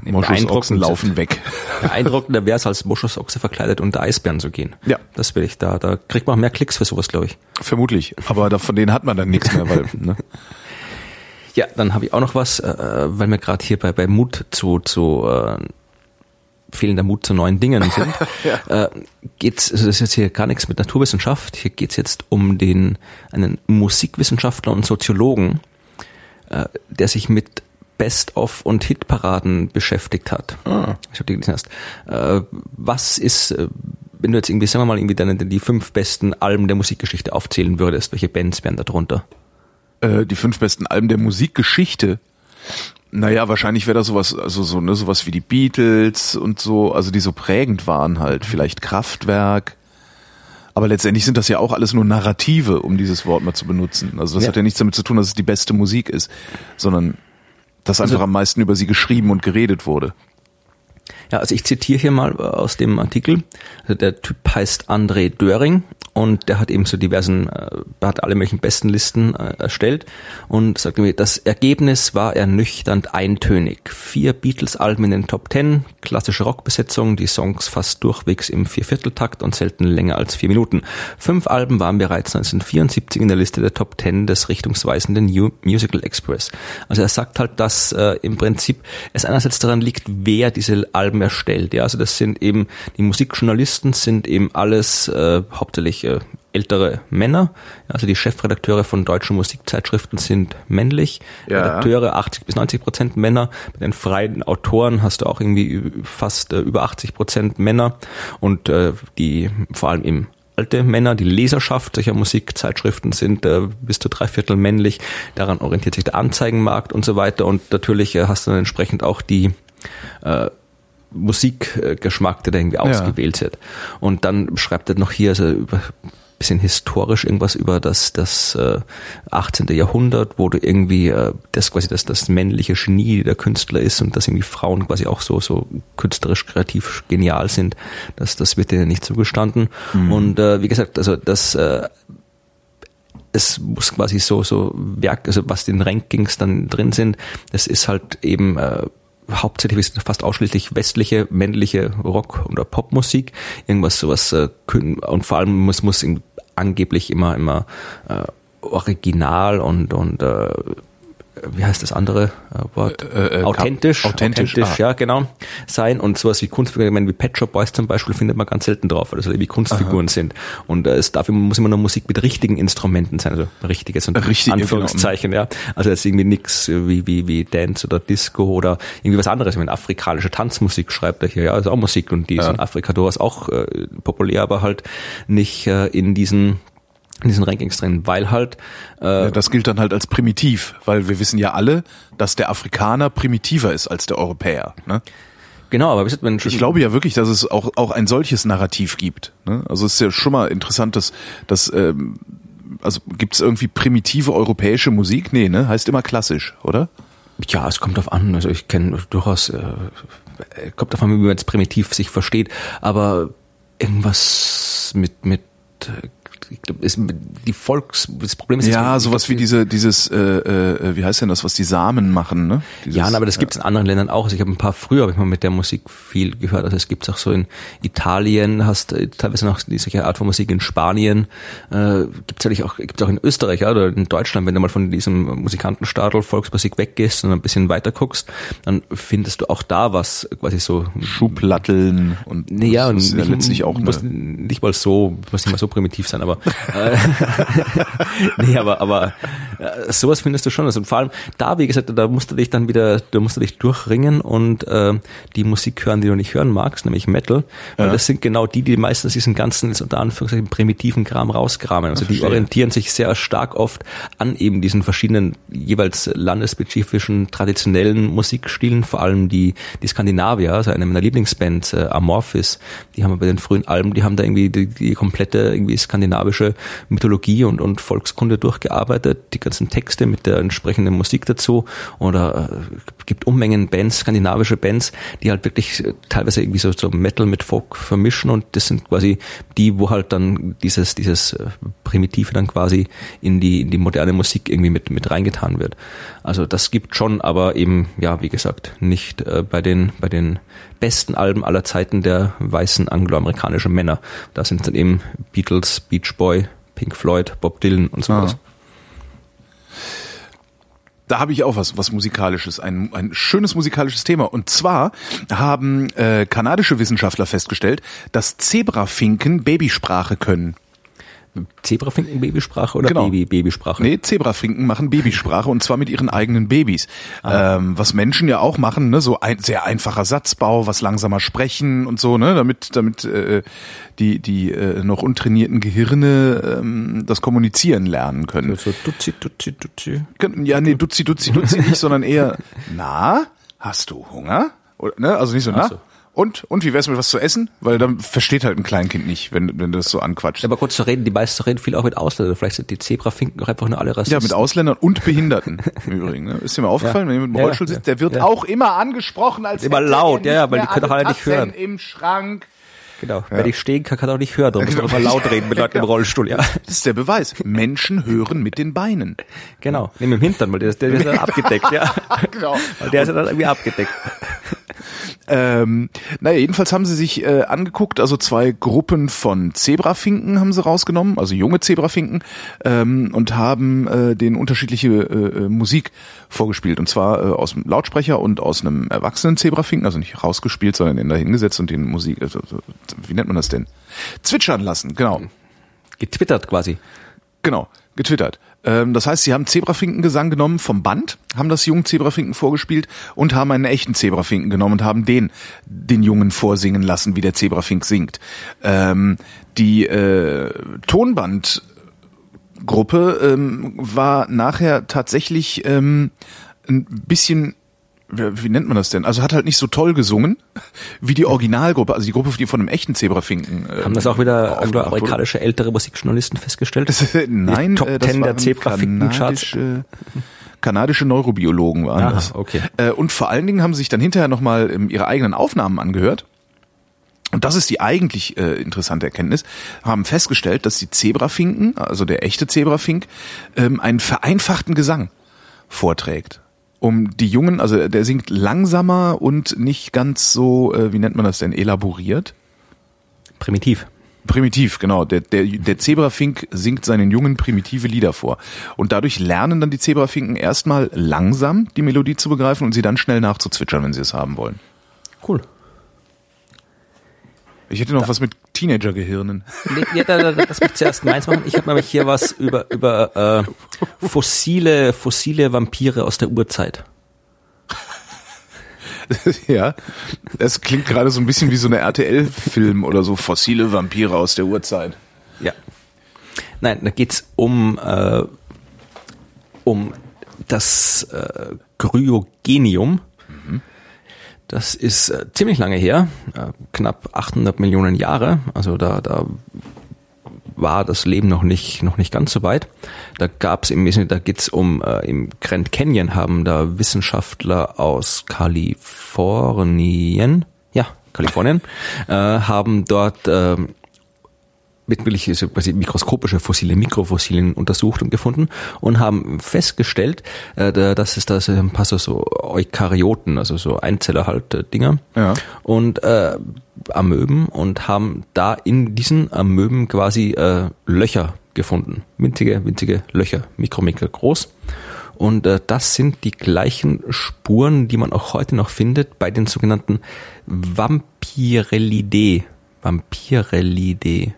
Moschus beeindruckend Ochsen laufen weg. beeindruckender wäre es als Moschusochse verkleidet unter Eisbären zu gehen. Ja. Das will ich da, da kriegt man auch mehr Klicks für sowas, glaube ich. Vermutlich. Aber da, von denen hat man dann nichts mehr, weil, ne? Ja, dann habe ich auch noch was, äh, weil wir gerade hier bei, bei Mut zu, zu äh, fehlender Mut zu neuen Dingen sind. äh, geht's, also das ist jetzt hier gar nichts mit Naturwissenschaft, hier geht's jetzt um den einen Musikwissenschaftler und Soziologen, äh, der sich mit Best-of und Hitparaden beschäftigt hat. Ah. Ich habe die gelesen hast. Äh, was ist, äh, wenn du jetzt irgendwie, sagen wir mal, irgendwie deine, die fünf besten Alben der Musikgeschichte aufzählen würdest, welche Bands wären da drunter? Äh, die fünf besten Alben der Musikgeschichte. Naja, wahrscheinlich wäre das sowas, also so, ne, sowas wie die Beatles und so, also die so prägend waren halt. Vielleicht Kraftwerk. Aber letztendlich sind das ja auch alles nur Narrative, um dieses Wort mal zu benutzen. Also das Ja. hat ja nichts damit zu tun, dass es die beste Musik ist, sondern dass einfach am meisten über sie geschrieben und geredet wurde. Ja, also ich zitiere hier mal aus dem Artikel. Also der Typ heißt André Döring und der hat eben so diversen, äh, hat alle möglichen Bestenlisten äh, erstellt und sagt mir, das Ergebnis war ernüchternd eintönig. Vier Beatles-Alben in den Top Ten, klassische Rockbesetzung, die Songs fast durchwegs im Viervierteltakt und selten länger als vier Minuten. Fünf Alben waren bereits 1974 in der Liste der Top Ten des richtungsweisenden New Musical Express. Also er sagt halt, dass äh, im Prinzip es einerseits daran liegt, wer diese Alben erstellt. Ja, also das sind eben die Musikjournalisten sind eben alles äh, hauptsächlich äh, ältere Männer. Also die Chefredakteure von deutschen Musikzeitschriften sind männlich. Ja. Redakteure 80 bis 90 Prozent Männer. Bei den freien Autoren hast du auch irgendwie fast äh, über 80 Prozent Männer und äh, die vor allem eben alte Männer, die Leserschaft solcher Musikzeitschriften sind äh, bis zu drei Viertel männlich. Daran orientiert sich der Anzeigenmarkt und so weiter. Und natürlich äh, hast du dann entsprechend auch die äh, Musikgeschmack, der da irgendwie ausgewählt wird. Und dann schreibt er noch hier also über bisschen historisch irgendwas über das das äh, 18. Jahrhundert, wo du irgendwie äh, das quasi das das männliche Genie der Künstler ist und dass irgendwie Frauen quasi auch so so künstlerisch kreativ genial sind, das das wird denen nicht zugestanden und äh, wie gesagt, also das äh, es muss quasi so so Werk, also was in den Rankings dann drin sind, das ist halt eben äh, hauptsächlich ist fast ausschließlich westliche männliche Rock oder Popmusik, irgendwas sowas äh, und vor allem muss muss angeblich immer immer äh, original und und äh, wie heißt das andere äh, Wort? Äh, äh, authentisch, authentisch, ah. ja genau. Sein und sowas wie Kunstfiguren, ich meine, wie Pet Shop Boys zum Beispiel findet man ganz selten drauf, weil das halt wie Kunstfiguren sind. Und äh, es dafür muss immer nur Musik mit richtigen Instrumenten sein, also richtiges und Richtige, Anführungszeichen, ja, also jetzt irgendwie nix wie wie wie Dance oder Disco oder irgendwie was anderes, ich meine afrikanische Tanzmusik schreibt er hier, ja, ist auch Musik und die ist in Afrika durchaus auch äh, populär, aber halt nicht äh, in diesen in diesen Rankings drin, weil halt äh, Ja, das gilt dann halt als primitiv, weil wir wissen ja alle, dass der Afrikaner primitiver ist als der Europäer. Ne? genau, aber wisst ihr, wenn Ich glaube ja wirklich, dass es auch, auch ein solches Narrativ gibt. Ne? Also es ist ja schon mal interessant, dass, dass ähm, also gibt es irgendwie primitive europäische Musik? Nee, ne? Heißt immer klassisch, oder? Ja, es kommt drauf an. Also ich kenne durchaus, äh, kommt davon, wie man jetzt primitiv sich versteht, aber irgendwas mit mit äh, ich glaube, ist die Volks das Problem ist Ja, sowas wie diese, dieses, äh, äh, wie heißt denn das, was die Samen machen, ne? Dieses, ja, aber das gibt's in anderen Ländern auch. Also ich habe ein paar früher habe ich mal mit der Musik viel gehört. Also es gibt's auch so in Italien, hast äh, teilweise noch die solche Art von Musik in Spanien. Äh, gibt's natürlich auch gibt's auch in Österreich ja, oder in Deutschland, wenn du mal von diesem Musikantenstadel Volksmusik weggehst und ein bisschen weiter guckst, dann findest du auch da was quasi so Schublatteln und ja, ja nicht, letztlich auch eine, nicht mal so, muss nicht mal so primitiv sein, aber aber äh, nee, aber aber äh, sowas findest du schon. Also vor allem da, wie gesagt, da musst du dich dann wieder, da musst du dich durchringen und äh, die Musik hören, die du nicht hören magst, nämlich Metal. Weil Ja. das sind genau die, die meistens diesen ganzen, unter Anführungszeichen, primitiven Kram rauskramen. Also die orientieren sich sehr stark oft an eben diesen verschiedenen jeweils landesspezifischen traditionellen Musikstilen, vor allem die, die Skandinavier, also eine meiner Lieblingsbands, äh, Amorphis, die haben bei den frühen Alben, die haben da irgendwie die, die komplette irgendwie skandinavische Mythologie und, und Volkskunde durchgearbeitet, die ganzen Texte mit der entsprechenden Musik dazu oder äh, gibt Unmengen Bands, skandinavische Bands, die halt wirklich äh, teilweise irgendwie so, so Metal mit Folk vermischen und das sind quasi die, wo halt dann dieses, dieses äh, Primitive dann quasi in die, in die moderne Musik irgendwie mit, mit reingetan wird. Also das gibt schon, aber eben, ja, wie gesagt, nicht äh, bei den, bei den besten Alben aller Zeiten der weißen angloamerikanischen Männer. Da sind dann eben Beatles, Beach Boy, Pink Floyd, Bob Dylan und so Ah. was. Da habe ich auch was, was musikalisches, ein, ein schönes musikalisches Thema. Und zwar haben äh, kanadische Wissenschaftler festgestellt, dass Zebrafinken Babysprache können. Zebrafinken Babysprache oder Genau. Baby Babysprache? Nee, Zebrafinken machen Babysprache und zwar mit ihren eigenen Babys. Ähm, was Menschen ja auch machen, ne, so ein sehr einfacher Satzbau, was langsamer sprechen und so, ne, damit damit äh, die die äh, noch untrainierten Gehirne ähm, das Kommunizieren lernen können. So Dutzi, Dutzi, Dutzi. Ja, nee, Dutzi, Dutzi, Dutzi nicht, sondern eher, na, hast du Hunger? Oder, ne? Also nicht so, na? so. Und? Und wie wär's mit was zu essen? Weil dann versteht halt ein Kleinkind nicht, wenn, wenn du das so anquatscht. Aber kurz zu reden, die meisten reden viel auch mit Ausländern. Vielleicht sind die Zebrafinken auch einfach nur alle Rassisten. Ja, mit Ausländern und Behinderten im Übrigen. Ne? Ist dir mal aufgefallen, wenn jemand im Ja, Rollstuhl ja, sitzt, der wird ja. auch immer angesprochen als Immer laut, ja, weil die können doch alle nicht hören. im Schrank. Genau. Wer nicht stehen kann, kann auch nicht hören. Darum muss man immer laut reden mit Leuten im Rollstuhl, ja. Das ist der Beweis. Menschen hören mit den Beinen. Genau. Nimm im Hintern, weil der, ist- der ist dann abgedeckt, ja. Genau. Weil der ist ja dann irgendwie abgedeckt. Ähm, naja, jedenfalls haben sie sich äh, angeguckt, also zwei Gruppen von Zebrafinken haben sie rausgenommen, also junge Zebrafinken, ähm, und haben äh, den unterschiedliche äh, äh, Musik vorgespielt. Und zwar äh, aus dem Lautsprecher und aus einem erwachsenen Zebrafinken, also nicht rausgespielt, sondern den da hingesetzt und den Musik, so- wie nennt man das denn? Zwitschern lassen, genau. Getwittert quasi. Genau, getwittert. Ähm, das heißt, sie haben Zebrafinkengesang genommen vom Band, haben das jungen Zebrafinken vorgespielt und haben einen echten Zebrafinken genommen und haben den den Jungen vorsingen lassen, wie der Zebrafink singt. Ähm, die äh, Tonbandgruppe ähm, war nachher tatsächlich ähm, ein bisschen wie nennt man das denn? Also hat halt nicht so toll gesungen wie die Originalgruppe, also die Gruppe, die von einem echten Zebrafinken. äh, Haben das auch wieder angloamerikanische ältere Musikjournalisten festgestellt? Nein, Die Top äh, das 10 der Zebrafinken-Charts. kanadische, kanadische Neurobiologen waren Aha, das. okay. Äh, und vor allen Dingen haben sie sich dann hinterher nochmal ähm, ihre eigenen Aufnahmen angehört. Und das ist die eigentlich äh, interessante Erkenntnis, haben festgestellt, dass die Zebrafinken, also der echte Zebrafink, ähm, einen vereinfachten Gesang vorträgt. Um die Jungen, also der singt langsamer und nicht ganz so, äh, wie nennt man das denn, elaboriert. Primitiv. Primitiv, genau. Der, der, der Zebrafink singt seinen Jungen primitive Lieder vor. Und dadurch lernen dann die Zebrafinken erstmal langsam die Melodie zu begreifen und sie dann schnell nachzuzwitschern, wenn sie es haben wollen. Cool. Ich hätte noch was mit Teenager-Gehirnen. Nee, ja, da, da, das mich zuerst meins machen. Ich habe nämlich hier was über, über äh, fossile, fossile Vampire aus der Urzeit. ja, das klingt gerade so ein bisschen wie so eine RTL-Film oder so. Fossile Vampire aus der Urzeit. Ja. Nein, da geht's um, äh, um das äh, Gryogenium. Das ist äh, ziemlich lange her, äh, knapp 800 Millionen Jahre. Also da, da war das Leben noch nicht noch nicht ganz so weit. Da gab's im Wesentlichen, da geht's um äh, im Grand Canyon haben da Wissenschaftler aus Kalifornien, ja Kalifornien, äh, haben dort äh, wirklich so quasi mikroskopische Fossile, Mikrofossilien untersucht und gefunden und haben festgestellt, äh, da- dass es da so ein paar so, Eukaryoten, also so Einzeller halt Dinger Ja. und äh, Amöben und haben da in diesen Amöben quasi äh, Löcher gefunden. Winzige, winzige Löcher, mikro, mikro groß. Und äh, das sind die gleichen Spuren, die man auch heute noch findet bei den sogenannten Vampirellidae. Vampirellidae.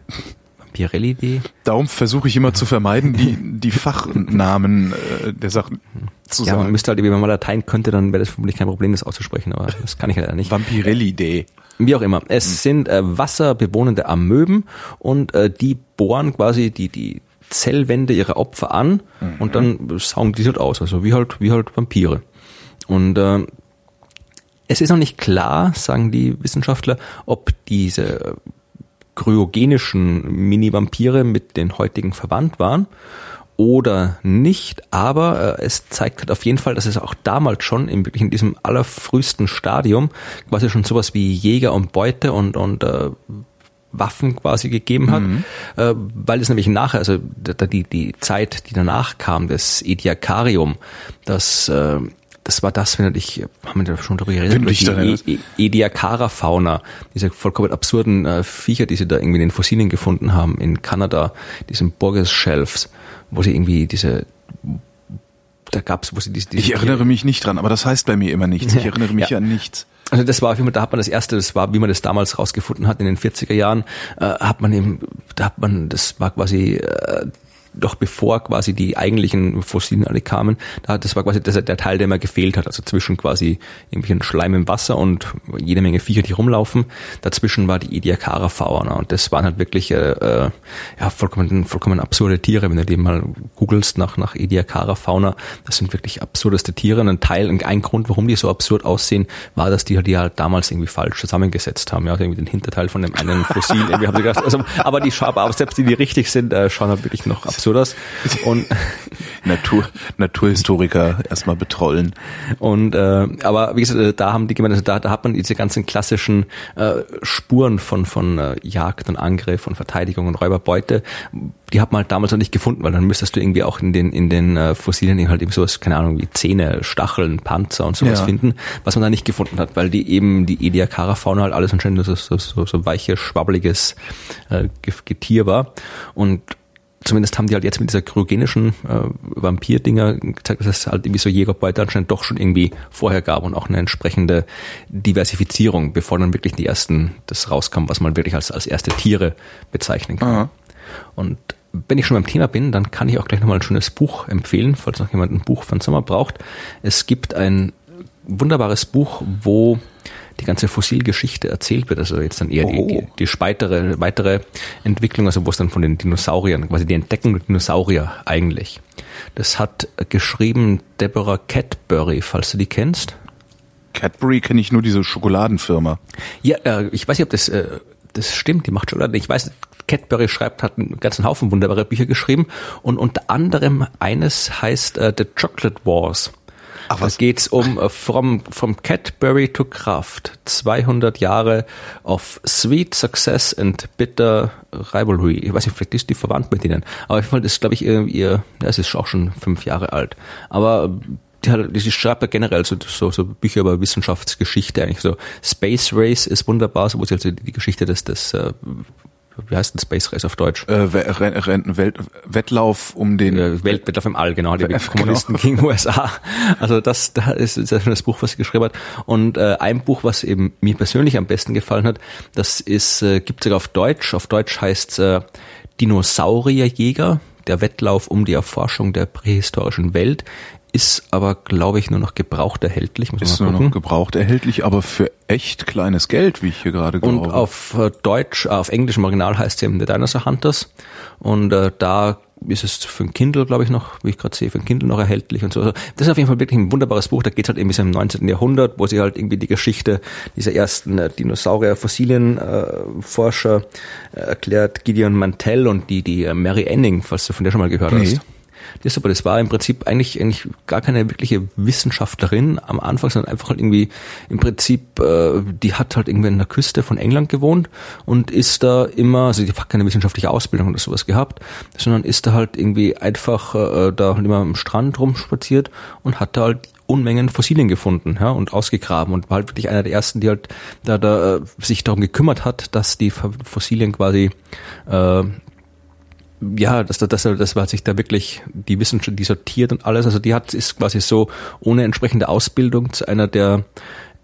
Vampirelli.de. Darum versuche ich immer zu vermeiden, die, die Fachnamen äh, der Sachen zu Ja, man sagen. müsste halt, wenn man mal Latein könnte, dann wäre das vermutlich kein Problem, das auszusprechen, aber das kann ich leider nicht. Vampirelli-Day. Wie auch immer. Es sind äh, wasserbewohnende Amöben und äh, die bohren quasi die, die Zellwände ihrer Opfer an und dann saugen die halt aus. Also wie halt, wie halt Vampire. Und äh, es ist noch nicht klar, sagen die Wissenschaftler, ob diese kryogenischen Mini-Vampire mit den heutigen verwandt waren oder nicht, aber äh, es zeigt halt auf jeden Fall, dass es auch damals schon in, wirklich in diesem allerfrühesten Stadium quasi schon sowas wie Jäger und Beute und, und äh, Waffen quasi gegeben hat, äh, weil es nämlich nachher, also die, die Zeit, die danach kam, das Ediacarium, das äh, das war das, wenn du dich, haben wir da schon darüber geredet, die E- Ediacara-Fauna, diese vollkommen absurden äh, Viecher, die sie da irgendwie in den Fossilien gefunden haben, in Kanada, diesen Borges Shelves, wo sie irgendwie diese, da gab's, wo sie diese, diese Ich erinnere mich nicht dran, aber das heißt bei mir immer nichts. Ich erinnere mich Ja. an nichts. also das war auf jeden Fall, da hat man das erste, das war, wie man das damals rausgefunden hat in den 40er Jahren, äh, hat man eben, da hat man, das war quasi, äh, doch bevor quasi die eigentlichen Fossilien alle kamen, da, das war quasi das, der Teil, der immer gefehlt hat, also zwischen quasi irgendwelchen Schleim im Wasser und jede Menge Viecher, die rumlaufen. Dazwischen war die Ediacara Fauna und das waren halt wirklich äh, äh, ja, vollkommen, vollkommen absurde Tiere, wenn du die mal googelst nach, nach Ediacara Fauna, das sind wirklich absurdeste Tiere. Und ein Teil, ein Grund, warum die so absurd aussehen, war, dass die halt die halt damals irgendwie falsch zusammengesetzt haben, ja, also irgendwie den Hinterteil von dem einen Fossil, irgendwie haben sie gedacht, also, aber die schauen, aber selbst die, die richtig sind, äh, schauen halt wirklich noch absurd aus und Natur, Naturhistoriker erstmal betrollen. Und äh, aber wie gesagt, äh, da haben die gemeint, also da, da hat man diese ganzen klassischen äh, Spuren von von äh, Jagd und Angriff und Verteidigung und Räuberbeute, die hat man halt damals noch nicht gefunden, weil dann müsstest du irgendwie auch in den in den äh, Fossilien eben halt eben sowas, keine Ahnung, wie Zähne, Stacheln, Panzer und sowas Ja. finden, was man da nicht gefunden hat, weil die eben die Ediacara-Fauna halt alles anscheinend so, so, so, so weiches, schwabbeliges äh, Ge- Getier war und zumindest haben die halt jetzt mit dieser kryogenischen äh, Vampir-Dinger gezeigt, dass es halt irgendwie so Jägerbeute anscheinend doch schon irgendwie vorher gab und auch eine entsprechende Diversifizierung, bevor dann wirklich die ersten das rauskam, was man wirklich als, als erste Tiere bezeichnen kann. Aha. Und wenn ich schon beim Thema bin, dann kann ich auch gleich nochmal ein schönes Buch empfehlen, falls noch jemand ein Buch von Sommer braucht. Es gibt ein wunderbares Buch, wo die ganze Fossilgeschichte erzählt wird, also jetzt dann eher die, Oh. die, die speitere, weitere Entwicklung, also wo es dann von den Dinosauriern, quasi die Entdeckung der Dinosaurier eigentlich. Das hat geschrieben Deborah Cadbury, falls du die kennst. Cadbury kenne ich nur diese Schokoladenfirma. Ja, äh, ich weiß nicht, ob das, äh, das stimmt, die macht Schokolade. Ich weiß, Cadbury schreibt, hat einen ganzen Haufen wunderbare Bücher geschrieben und unter anderem eines heißt äh, The Chocolate Wars. Ach, Da was? geht's um äh, from, from Cadbury to Kraft. 200 Jahre of sweet success and bitter rivalry. Ich weiß nicht, vielleicht ist die verwandt mit denen. Aber jeden Fall ist, glaube ich, ihr, ihr ja, es ist auch schon fünf Jahre alt. Aber die, hat- die schreibt ja generell so, so, so Bücher über Wissenschaftsgeschichte eigentlich. So Space Race ist wunderbar, so wo sie also die Geschichte des, des äh, wie heißt denn Space Race auf Deutsch? Äh, Welt, Wettlauf um den äh, Weltwettlauf im All, genau, die Genau. Kommunisten gegen USA. Also das, da ist, das Buch, was sie geschrieben hat. Und äh, ein Buch, was eben mir persönlich am besten gefallen hat, das ist, äh, gibt sogar auf Deutsch. Auf Deutsch heißt äh, Dinosaurierjäger, der Wettlauf um die Erforschung der prähistorischen Welt, ist aber, glaube ich, nur noch gebraucht erhältlich. Muss ist nur noch gebraucht erhältlich, aber für echt kleines Geld, wie ich hier gerade glaube. Und auf äh, Deutsch, äh, auf Englisch im Original heißt es eben The Dinosaur Hunters. Und äh, da ist es für ein Kindle, glaube ich, noch, wie ich gerade sehe, für ein Kindle noch erhältlich und so. Also das ist auf jeden Fall wirklich ein wunderbares Buch. Da geht es halt irgendwie so im 19. Jahrhundert, wo sie halt irgendwie die Geschichte dieser ersten äh, Dinosaurier-Fossilien-Forscher äh, erklärt, Gideon Mantell und die, die äh, Mary Anning, falls du von der schon mal gehört Nee. hast. Das aber, das war im Prinzip eigentlich, eigentlich gar keine wirkliche Wissenschaftlerin am Anfang, sondern einfach halt irgendwie im Prinzip, äh, die hat halt irgendwie an der Küste von England gewohnt und ist da immer, also die hat keine wissenschaftliche Ausbildung oder sowas gehabt, sondern ist da halt irgendwie einfach äh, da halt immer am Strand rumspaziert und hat da halt Unmengen Fossilien gefunden ja, und ausgegraben und war halt wirklich einer der ersten, die halt da, da äh, sich darum gekümmert hat, dass die Fossilien quasi äh, ja, dass, dass, dass man sich da wirklich die Wissenschaft, die sortiert und alles, also die hat, ist quasi so ohne entsprechende Ausbildung zu einer der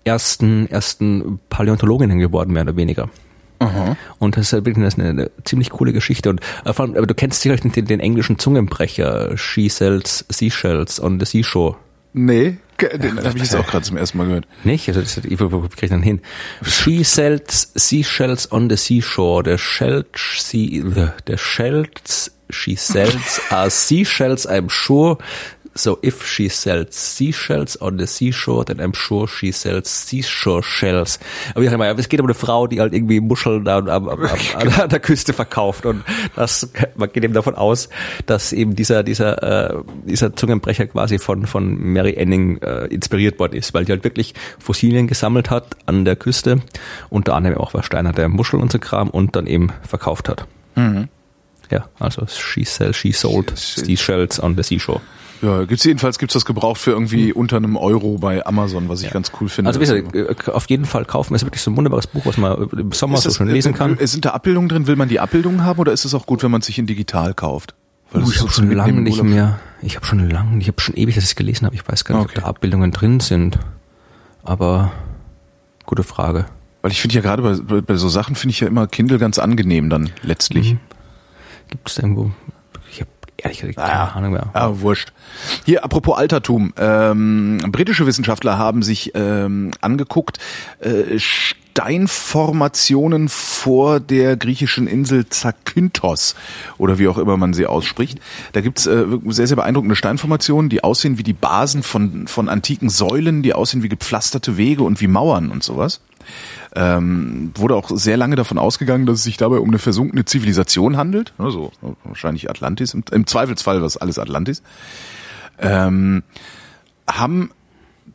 ersten, ersten Paläontologinnen geworden, mehr oder weniger. Und das ist wirklich eine, eine ziemlich coole Geschichte. Und äh, vor allem, aber du kennst sicherlich den, den englischen Zungenbrecher, She sells seashells on the seashore. Nee, den habe ich jetzt auch gerade zum ersten Mal gehört. Nicht? Also das, ich krieg dann hin. She sells seashells on the seashore. Der Shelch, sie, der Shells, she sells are seashells, I'm sure. So if she sells seashells on the seashore, then I'm sure she sells seashore shells. Aber ich sag mal, es geht um eine Frau, die halt irgendwie Muscheln am, am, am, an der Küste verkauft und das, man geht eben davon aus, dass eben dieser, dieser, äh, dieser Zungenbrecher quasi von, von Mary Anning äh, inspiriert worden ist, weil die halt wirklich Fossilien gesammelt hat an der Küste, unter anderem auch versteinerte Muscheln und so Kram und dann eben verkauft hat. Ja, also she sell, she sold seashells on the seashore. Ja, gibt's jedenfalls gibt's das gebraucht für irgendwie unter einem Euro bei Amazon, was ich ganz cool finde. Also wie gesagt, äh, auf jeden Fall kaufen. Es ist wirklich so ein wunderbares Buch, was man im Sommer Ist so das, schön lesen kann. Äh, sind da Abbildungen drin? Will man die Abbildungen haben oder ist es auch gut, wenn man sich in digital kauft? Uh, das ich habe schon lange nicht mehr. Ich habe schon lange, ich habe schon ewig, dass ich es gelesen habe. Ich weiß gar nicht, Okay. ob da Abbildungen drin sind. Aber gute Frage. Weil ich finde ja gerade bei, bei, bei so Sachen finde ich ja immer Kindle ganz angenehm dann letztlich. Gibt es irgendwo? Ehrlich gesagt keine Ahnung mehr. Ah, wurscht. Hier, apropos Altertum. Ähm, britische Wissenschaftler haben sich ähm, angeguckt, äh, Steinformationen vor der griechischen Insel Zakynthos oder wie auch immer man sie ausspricht. Da gibt's äh, sehr, sehr beeindruckende Steinformationen, die aussehen wie die Basen von, von antiken Säulen, die aussehen wie gepflasterte Wege und wie Mauern und sowas. Ähm, wurde auch sehr lange davon ausgegangen, dass es sich dabei um eine versunkene Zivilisation handelt. Also wahrscheinlich Atlantis, im, im Zweifelsfall was alles Atlantis. Ähm, haben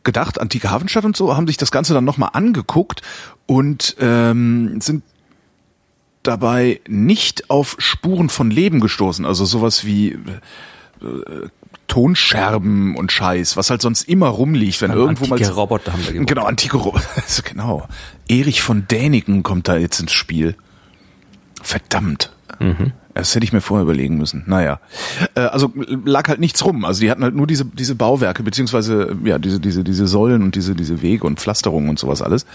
gedacht, antike Hafenstadt und so, haben sich das Ganze dann nochmal angeguckt und ähm, sind dabei nicht auf Spuren von Leben gestoßen, also sowas wie äh, Tonscherben und Scheiß, was halt sonst immer rumliegt, wenn irgendwo mal Antike Roboter haben da gebaut. Genau, antike Roboter. Also genau. Erich von Däniken kommt da jetzt ins Spiel. Verdammt. Das hätte ich mir vorher überlegen müssen. Naja. Äh, also lag halt nichts rum. Also die hatten halt nur diese, diese Bauwerke, beziehungsweise ja, diese, diese, diese Säulen und diese, diese Wege und Pflasterungen und sowas alles.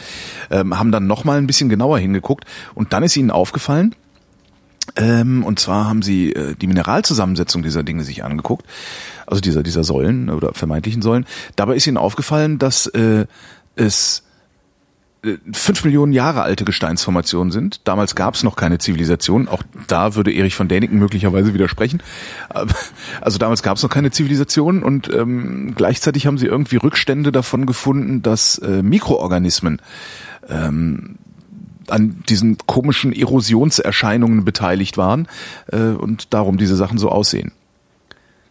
Ähm, haben dann nochmal ein bisschen genauer hingeguckt und dann ist ihnen aufgefallen, ähm, und zwar haben sie äh, die Mineralzusammensetzung dieser Dinge sich angeguckt, also dieser dieser Säulen oder vermeintlichen Säulen. Dabei ist ihnen aufgefallen, dass äh, es äh, fünf Millionen Jahre alte Gesteinsformationen sind. Damals gab es noch keine Zivilisation. Auch da würde Erich von Däniken möglicherweise widersprechen. Also damals gab es noch keine Zivilisation und ähm, gleichzeitig haben sie irgendwie Rückstände davon gefunden, dass äh, Mikroorganismen an diesen komischen Erosionserscheinungen beteiligt waren äh, und darum diese Sachen so aussehen.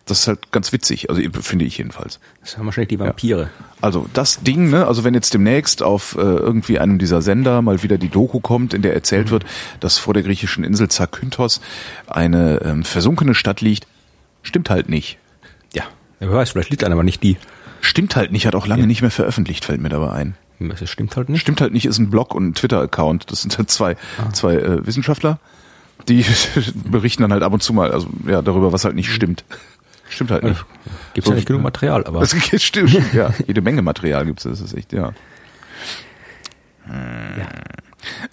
Das ist halt ganz witzig, also finde ich jedenfalls. Das haben wahrscheinlich die Vampire. Also das Ding, ne, also wenn jetzt demnächst auf äh, irgendwie einem dieser Sender mal wieder die Doku kommt, in der erzählt wird, dass vor der griechischen Insel Zakynthos eine ähm, versunkene Stadt liegt, stimmt halt nicht. Ja. Wer weiß, vielleicht liegt einer, aber nicht die. Stimmt halt nicht, hat auch lange nicht mehr veröffentlicht, fällt mir dabei ein. Das stimmt halt nicht. Stimmt halt nicht, ist ein Blog und ein Twitter-Account. Das sind halt zwei, zwei äh, Wissenschaftler, die berichten dann halt ab und zu mal, also ja, darüber, was halt nicht stimmt. Stimmt halt nicht. Gibt ja nicht genug Material, aber Das stimmt, ja. Jede Menge Material gibt's, das ist echt, ja. ja.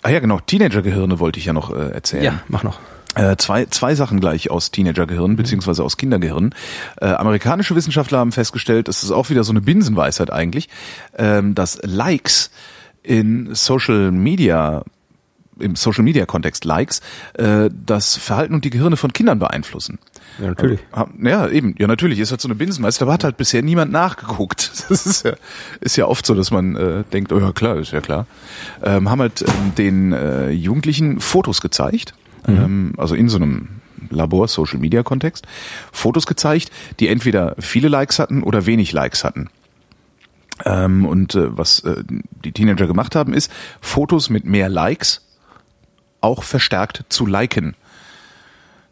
Ah ja, genau, Teenagergehirne wollte ich ja noch äh, erzählen. ja, mach noch. Äh, zwei, zwei Sachen gleich aus Teenagergehirnen beziehungsweise aus Kindergehirnen. Äh, amerikanische Wissenschaftler haben festgestellt, das ist auch wieder so eine Binsenweisheit eigentlich, ähm, dass Likes in Social Media im Social Media Kontext Likes äh, das Verhalten und die Gehirne von Kindern beeinflussen. Ja, natürlich. Ha- Ja, eben. Ja, natürlich. Ist halt so eine Binsenweisheit, aber hat halt bisher niemand nachgeguckt. Das ist ja, ist ja oft so, dass man äh, denkt, oh ja klar, ist ja klar. Ähm, haben halt ähm, den äh, Jugendlichen Fotos gezeigt, ähm, also in so einem Labor-Social-Media-Kontext, Fotos gezeigt, die entweder viele Likes hatten oder wenig Likes hatten. Ähm, und äh, was äh, die Teenager gemacht haben, ist Fotos mit mehr Likes auch verstärkt zu liken.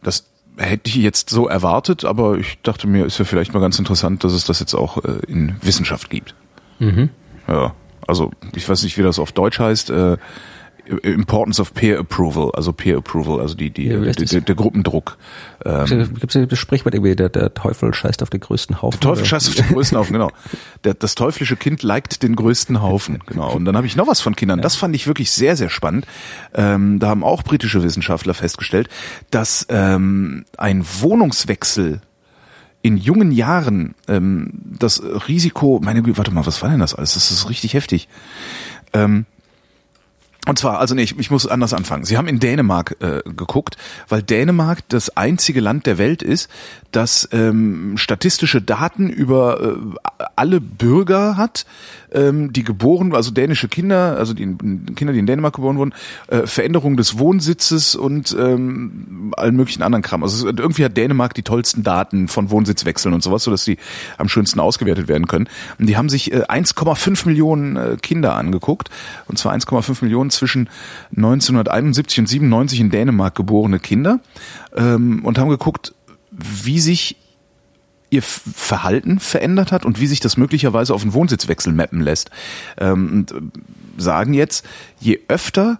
Das hätte ich jetzt so erwartet, aber ich dachte mir, ist ja vielleicht mal ganz interessant, dass es das jetzt auch äh, in Wissenschaft gibt. Ja, also ich weiß nicht, wie das auf Deutsch heißt. Äh, Importance of Peer Approval, also Peer Approval, also die, die, Ja, der, heißt das? der, der Gruppendruck. Ähm, Gibt es das Sprichwort irgendwie, der, der Teufel scheißt auf den größten Haufen? Teufel oder? scheißt auf den größten Haufen, genau. Der, das teuflische Kind liked den größten Haufen, genau. Und dann habe ich noch was von Kindern. Das fand ich wirklich sehr, sehr spannend. Ähm, da haben auch britische Wissenschaftler festgestellt, dass ähm, ein Wohnungswechsel in jungen Jahren ähm, das Risiko, meine Güte, warte mal, was war denn das alles? Das ist richtig heftig. Ähm, und zwar, also nee, ich, ich muss anders anfangen. Sie haben in Dänemark äh, geguckt, weil Dänemark das einzige Land der Welt ist, das ähm, statistische Daten über äh, alle Bürger hat, ähm, die geboren, also dänische Kinder, also die Kinder, die in Dänemark geboren wurden, äh, Veränderung des Wohnsitzes und ähm, allen möglichen anderen Kram. Also irgendwie hat Dänemark die tollsten Daten von Wohnsitzwechseln und sowas, sodass die am schönsten ausgewertet werden können. Und die haben sich äh, 1,5 Millionen äh, Kinder angeguckt, und zwar 1,5 Millionen zwischen 1971 und 97 in Dänemark geborene Kinder ähm, und haben geguckt, wie sich ihr Verhalten verändert hat und wie sich das möglicherweise auf einen Wohnsitzwechsel mappen lässt. Ähm, und äh, sagen jetzt, je öfter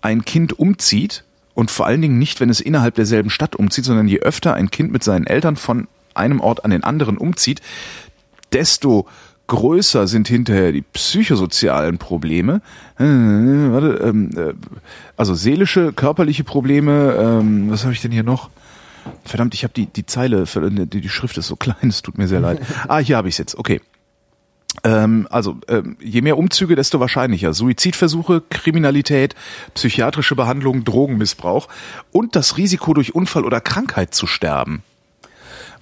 ein Kind umzieht und vor allen Dingen nicht, wenn es innerhalb derselben Stadt umzieht, sondern je öfter ein Kind mit seinen Eltern von einem Ort an den anderen umzieht, desto größer sind hinterher die psychosozialen Probleme, äh, warte, ähm, äh, also seelische, körperliche Probleme, ähm, was habe ich denn hier noch? Verdammt, ich habe die, die Zeile, ver- die, die Schrift ist so klein, es tut mir sehr leid. Ah, hier habe ich es jetzt, okay. Ähm, also ähm, je mehr Umzüge, desto wahrscheinlicher. Suizidversuche, Kriminalität, psychiatrische Behandlung, Drogenmissbrauch und das Risiko durch Unfall oder Krankheit zu sterben.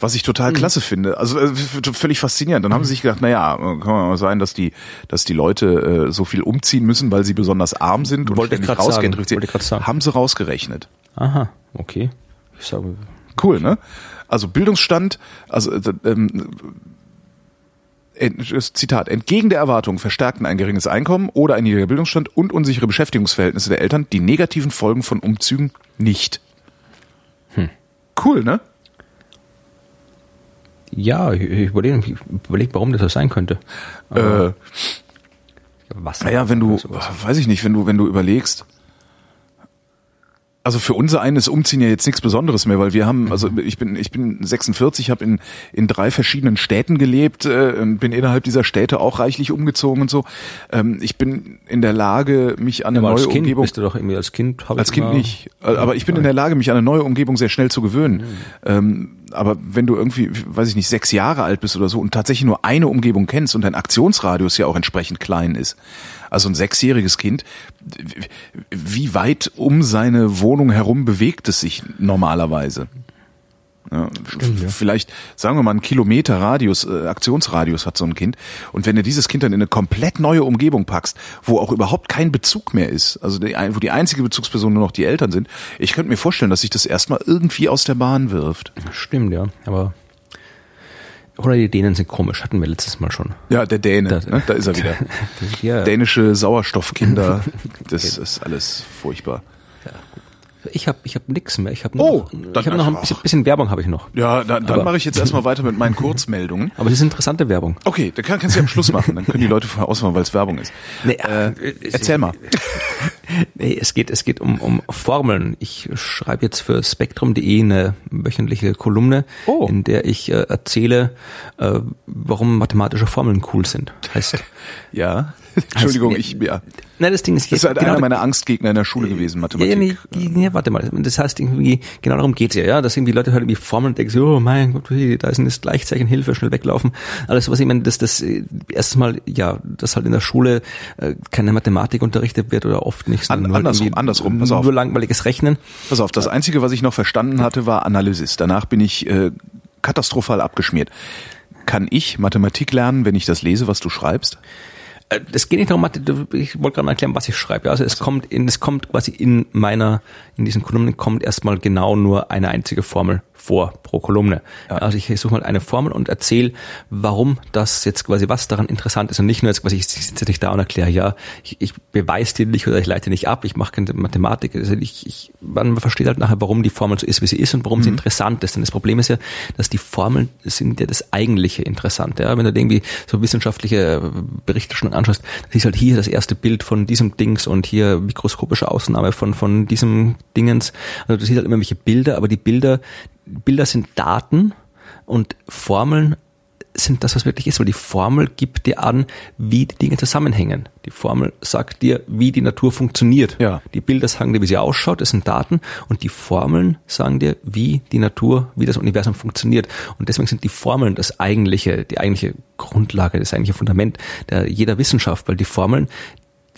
Was ich total klasse finde. Also äh, völlig faszinierend. Dann haben sie sich gedacht, naja, kann mal sein, dass die, dass die Leute äh, so viel umziehen müssen, weil sie besonders arm sind und Wollte ich ständig grad sagen. rausgehen. Wollte ich sagen. Haben sie rausgerechnet. Aha, okay. Ich sage, Cool, ne? Also Bildungsstand, also äh, ähm, Zitat, entgegen der Erwartungen verstärkten ein geringes Einkommen oder ein niedriger Bildungsstand und unsichere Beschäftigungsverhältnisse der Eltern die negativen Folgen von Umzügen nicht. Cool, ne? Ja, ich, ich überlege, ich überleg, warum das so sein könnte. Äh, Was? naja, wenn du, weiß ich nicht, wenn du, wenn du überlegst, also für unser eines Umziehen ja jetzt nichts Besonderes mehr, weil wir haben, also ich bin ich bin 46, habe in in drei verschiedenen Städten gelebt, äh, und bin innerhalb dieser Städte auch reichlich umgezogen und so. Ähm, ich bin in der Lage, mich an eine Aber neue als Kind Umgebung bist du doch irgendwie als Kind. hab als Kind nicht, aber ich bin in der Lage, mich an eine neue Umgebung sehr schnell zu gewöhnen. Ähm, aber wenn du irgendwie, weiß ich nicht, sechs Jahre alt bist oder so und tatsächlich nur eine Umgebung kennst und dein Aktionsradius ja auch entsprechend klein ist, also ein sechsjähriges Kind, wie weit um seine Wohnung herum bewegt es sich normalerweise? Ja, f- Vielleicht, sagen wir mal, einen Kilometer Radius, äh, Aktionsradius hat so ein Kind. Und wenn du dieses Kind dann in eine komplett neue Umgebung packst, wo auch überhaupt kein Bezug mehr ist, also die, wo die einzige Bezugsperson nur noch die Eltern sind, ich könnte mir vorstellen, dass sich das erstmal irgendwie aus der Bahn wirft. Stimmt, ja. Aber oder die Dänen sind komisch, hatten wir letztes Mal schon. Ja, der Däne, Das- ne? da ist er wieder. Ja, Dänische Sauerstoffkinder, das ist alles furchtbar. Ich habe ich hab nix mehr. Ich habe Oh, noch, ich hab noch ein bisschen, bisschen Werbung habe ich noch. Ja, dann, dann mache ich jetzt erstmal weiter mit meinen Kurzmeldungen. Aber das ist interessante Werbung. Okay, dann kann, kannst du ja am Schluss machen, dann können die Leute vorher ausmachen, weil es Werbung ist. Nee, äh, äh, erzähl mal. Nee, es geht, es geht um, um Formeln. Ich schreibe jetzt für spektrum.de eine wöchentliche Kolumne, Oh. in der ich äh, erzähle, äh, warum mathematische Formeln cool sind. Heißt, Ja. Entschuldigung, nee, ich, ja. nein, das Ding ist, Das ist halt genau einer meiner Angstgegner in der Schule gewesen, Ja, ja, nee, Mathematik. nee, warte mal. Das heißt irgendwie, genau darum geht's ja, ja. Dass irgendwie Leute halt irgendwie Formeln denken, so, oh mein Gott, da ist ein Gleichzeichen, Hilfe, schnell weglaufen. Alles, was ich meine, dass das äh, erstmal, ja, dass halt in der Schule äh, keine Mathematik unterrichtet wird oder oft nicht. An- sondern halt andersrum, andersrum, pass auf. Nur langweiliges Rechnen. Pass auf, das Einzige, was ich noch verstanden hatte, war Analysis. Danach bin ich äh, katastrophal abgeschmiert. Kann ich Mathematik lernen, wenn ich das lese, was du schreibst? Äh, Es geht nicht darum, ich wollte gerade erklären, was ich schreibe. Also es kommt in, es kommt quasi in meiner, in diesen Kolumnen kommt erstmal genau nur eine einzige Formel vor pro Kolumne. Also ich suche mal eine Formel und erzähle, warum das jetzt quasi was daran interessant ist und nicht nur jetzt quasi ich sitze nicht da und erkläre, ja, ich, ich beweise dir nicht oder ich leite nicht ab, ich mache keine Mathematik. Also ich, ich, man versteht halt nachher, warum die Formel so ist, wie sie ist und warum sie interessant ist. Denn das Problem ist ja, dass die Formeln sind ja das eigentliche Interessante. Ja? Wenn du irgendwie so wissenschaftliche Berichte schon anschaust, das ist halt hier das erste Bild von diesem Dings und hier mikroskopische Ausnahme von, von diesem Dingens. Also du siehst halt immer welche Bilder, aber die Bilder, Bilder sind Daten und Formeln sind das, was wirklich ist, weil die Formel gibt dir an, wie die Dinge zusammenhängen. Die Formel sagt dir, wie die Natur funktioniert. Ja. Die Bilder sagen dir, wie sie ausschaut, das sind Daten und die Formeln sagen dir, wie die Natur, wie das Universum funktioniert. Und deswegen sind die Formeln das eigentliche, die eigentliche Grundlage, das eigentliche Fundament der jeder Wissenschaft, weil die Formeln,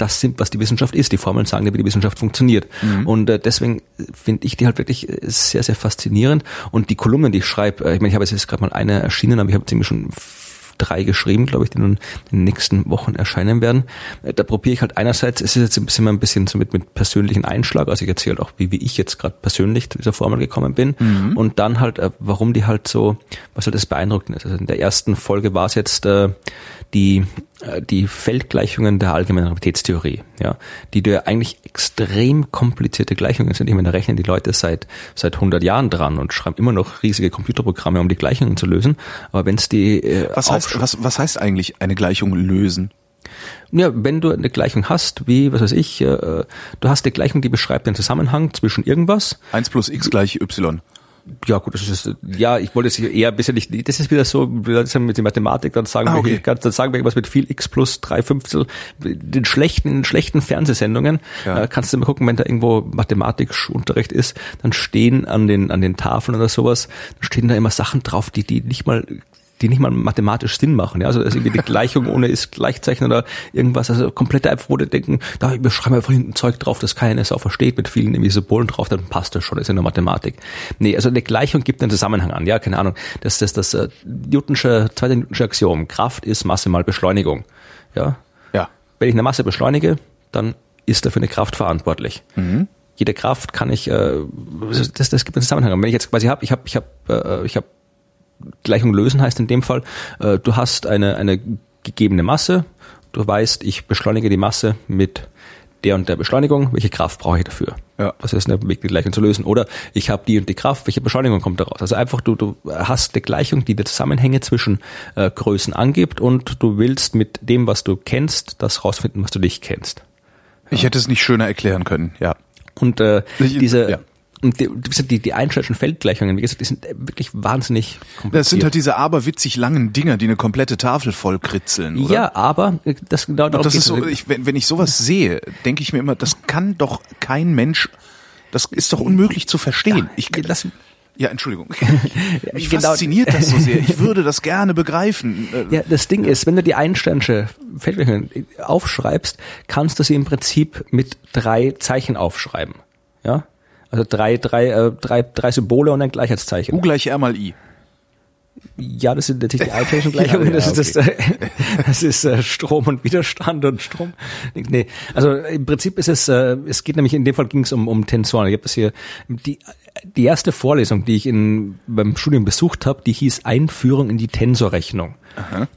das sind, was die Wissenschaft ist. Die Formeln sagen dir, wie die Wissenschaft funktioniert. Und äh, deswegen finde ich die halt wirklich äh, sehr, sehr faszinierend. Und die Kolumnen, die ich schreibe, äh, ich meine, ich habe jetzt gerade mal eine erschienen, aber ich habe ziemlich schon drei geschrieben, glaube ich, die nun in den nächsten Wochen erscheinen werden. Äh, Da probiere ich halt einerseits, es ist jetzt ein bisschen, mal ein bisschen so mit, mit persönlichen Einschlag, also ich erzähle halt auch, wie, wie ich jetzt gerade persönlich zu dieser Formel gekommen bin und dann halt, warum die halt so, was halt das beeindruckend ist. Also in der ersten Folge war es jetzt äh, die, äh, die Feldgleichungen der allgemeinen Gravitätstheorie, ja, die du ja eigentlich extrem komplizierte Gleichungen sind. Ich meine, da rechnen die Leute seit, seit 100 Jahren dran und schreiben immer noch riesige Computerprogramme, um die Gleichungen zu lösen. Aber wenn es die äh, Was heißt, was, was heißt eigentlich eine Gleichung lösen? ja, wenn du eine Gleichung hast, wie, was weiß ich, äh, du hast eine Gleichung, die beschreibt den Zusammenhang zwischen irgendwas. 1 plus x gleich y. Ja, gut, das ist, ja, ich wollte es eher ein bisschen nicht, das ist wieder so, wie das ist mit der Mathematik, dann sagen Ah, wir, okay. ganz- dann sagen wir irgendwas mit viel x plus drei Fünftel. Den schlechten, in den schlechten Fernsehsendungen, Ja. äh, kannst du mal gucken, wenn da irgendwo Mathematikunterricht ist, dann stehen an den, an den Tafeln oder sowas, dann stehen da immer Sachen drauf, die, die nicht mal, die nicht mal mathematisch Sinn machen. Ja? Also das ist irgendwie die Gleichung ohne ist Gleichzeichen oder irgendwas. Also komplette App, wo die denken, da wir schreiben einfach hinten Zeug drauf, das keiner Sau versteht, mit vielen irgendwie Symbolen drauf, dann passt das schon, das ist ja nur Mathematik. Nee, also eine Gleichung gibt einen Zusammenhang an, ja, keine Ahnung. Das ist das, äh, Newtonsche, zweite Newtonsche Axiom. Kraft ist Masse mal Beschleunigung. Ja. Ja. Wenn ich eine Masse beschleunige, dann ist dafür eine Kraft verantwortlich. Jede Kraft kann ich, äh, das, das gibt einen Zusammenhang. Wenn ich jetzt quasi habe, ich habe, ich habe, äh, ich habe Gleichung lösen heißt in dem Fall, äh, du hast eine, eine gegebene Masse, du weißt, ich beschleunige die Masse mit der und der Beschleunigung, welche Kraft brauche ich dafür? Ja. Das ist eine Weg, die Gleichung zu lösen. Oder ich habe die und die Kraft, welche Beschleunigung kommt daraus? Also einfach, du, du hast eine Gleichung, die die Zusammenhänge zwischen äh, Größen angibt und du willst mit dem, was du kennst, das rausfinden, was du nicht kennst. Ich hätte es nicht schöner erklären können, ja. Und äh, diese ja. Und die, die, die Einsteинschen Feldgleichungen, wie gesagt, die sind wirklich wahnsinnig kompliziert. Das sind halt diese aberwitzig langen Dinger, die eine komplette Tafel voll kritzeln, oder? Ja, aber äh, das genau darum Das ist so, ich, wenn, wenn ich sowas sehe, denke ich mir immer, das kann doch kein Mensch, das ist doch unmöglich zu verstehen. Ich, lass, ja, Entschuldigung. Mich genau. fasziniert das so sehr. Ich würde das gerne begreifen. Ja, das Ding ist, wenn du die Einsteinsche Feldgleichung aufschreibst, kannst du sie im Prinzip mit drei Zeichen aufschreiben. Ja? Also drei, drei, äh, drei, drei Symbole und ein Gleichheitszeichen. U gleich R mal I. Ja, das sind natürlich die Einsteinschen Gleichungen. Ja, ja, das ist, das, das ist äh, Strom und Widerstand und Strom. Nee, also im Prinzip ist es, äh, es geht nämlich in dem Fall ging es um, um Tensoren. Ich habe das hier, die, die erste Vorlesung, die ich in, beim Studium besucht habe, die hieß Einführung in die Tensorrechnung.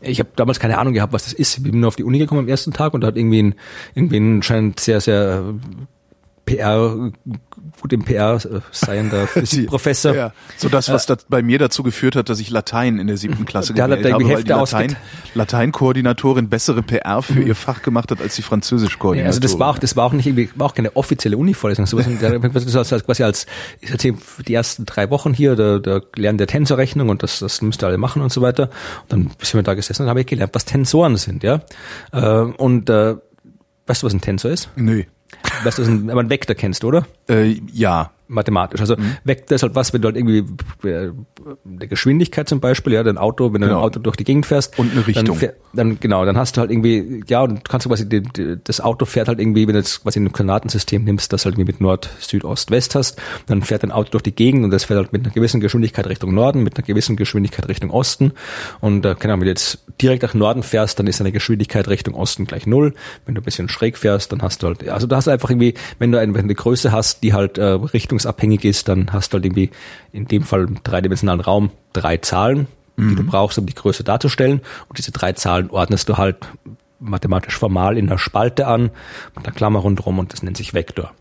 Ich habe damals keine Ahnung gehabt, was das ist. Ich bin nur auf die Uni gekommen am ersten Tag und da hat irgendwie ein, irgendwie ein scheint sehr, sehr PR, gut im PR seiender Physikprofessor. Ja, so das, was das bei mir dazu geführt hat, dass ich Latein in der siebten Klasse Der gewählt da habe, weil die Latein, Lateinkoordinatorin bessere PR für ihr Fach gemacht hat als die Ja, Französischkoordinatorin. also das war auch, das war auch nicht irgendwie, war auch keine offizielle Uni-Vorlesung. Sowas, das war quasi als, ich erzähle die ersten drei Wochen hier, da, da lernen der Tensorrechnung und das, das müsst ihr alle machen und so weiter. Und dann sind wir da gesessen und habe ich gelernt, was Tensoren sind, ja. Äh, Und äh, weißt du, was ein Tensor ist? Nö. Weißt du, was ein, aber ein Vektor kennst, oder? Äh, ja. Mathematisch. Also Mhm. Vektor ist halt was, wenn du halt irgendwie äh, eine Geschwindigkeit zum Beispiel, ja, dein Auto, wenn du Genau. ein Auto durch die Gegend fährst. Und eine Richtung. Dann, fähr- dann genau, dann hast du halt irgendwie, ja, und kannst du quasi, die, die, das Auto fährt halt irgendwie, wenn du jetzt quasi ein Koordinatensystem nimmst, das halt irgendwie mit Nord, Süd, Ost, West hast, dann fährt dein Auto durch die Gegend und das fährt halt mit einer gewissen Geschwindigkeit Richtung Norden, mit einer gewissen Geschwindigkeit Richtung Osten. Und äh, keine Ahnung, wenn du jetzt direkt nach Norden fährst, dann ist deine Geschwindigkeit Richtung Osten gleich null. Wenn du ein bisschen schräg fährst, dann hast du halt, also du hast einfach irgendwie, wenn du eine, wenn du eine Größe hast, die halt äh, richtungsabhängig ist, dann hast du halt irgendwie in dem Fall im dreidimensionalen Raum drei Zahlen, die du brauchst, um die Größe darzustellen. Und diese drei Zahlen ordnest du halt mathematisch formal in einer Spalte an, mit einer Klammer rundherum und das nennt sich Vektor.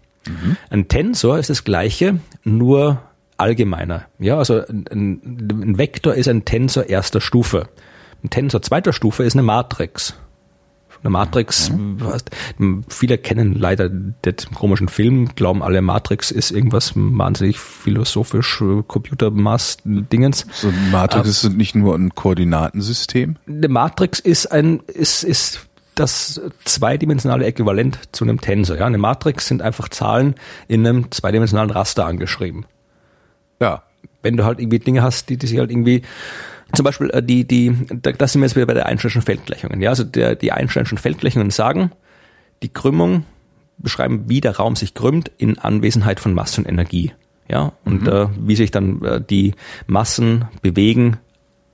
Ein Tensor ist das gleiche, nur allgemeiner. Ja, also ein, ein Vektor ist ein Tensor erster Stufe. Ein Tensor zweiter Stufe ist eine Matrix. Eine Matrix, weißt, viele kennen leider den komischen Film, glauben alle Matrix ist irgendwas wahnsinnig philosophisch, äh, Computermaß-Dingens. So Matrix ist nicht nur ein Koordinatensystem. Eine Matrix ist ein, ist, ist das zweidimensionale Äquivalent zu einem Tensor. Ja? Eine Matrix sind einfach Zahlen in einem zweidimensionalen Raster angeschrieben. Ja. Wenn du halt irgendwie Dinge hast, die, die sich halt irgendwie zum Beispiel äh, die, die, da, da sind wir jetzt wieder bei der Einsteinschen Feldgleichungen. Ja, also der, die Einsteinschen Feldgleichungen sagen, die Krümmung beschreiben, wie der Raum sich krümmt in Anwesenheit von Masse und Energie. Ja, und mhm. äh, wie sich dann äh, die Massen bewegen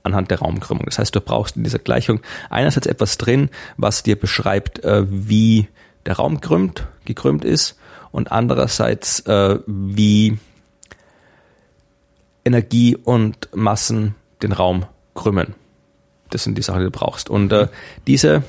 anhand der Raumkrümmung. Das heißt, du brauchst in dieser Gleichung einerseits etwas drin, was dir beschreibt, äh, wie der Raum krümmt, gekrümmt ist und andererseits, äh, wie Energie und Massen den Raum krümmen. Das sind die Sachen, die du brauchst. Und äh, diese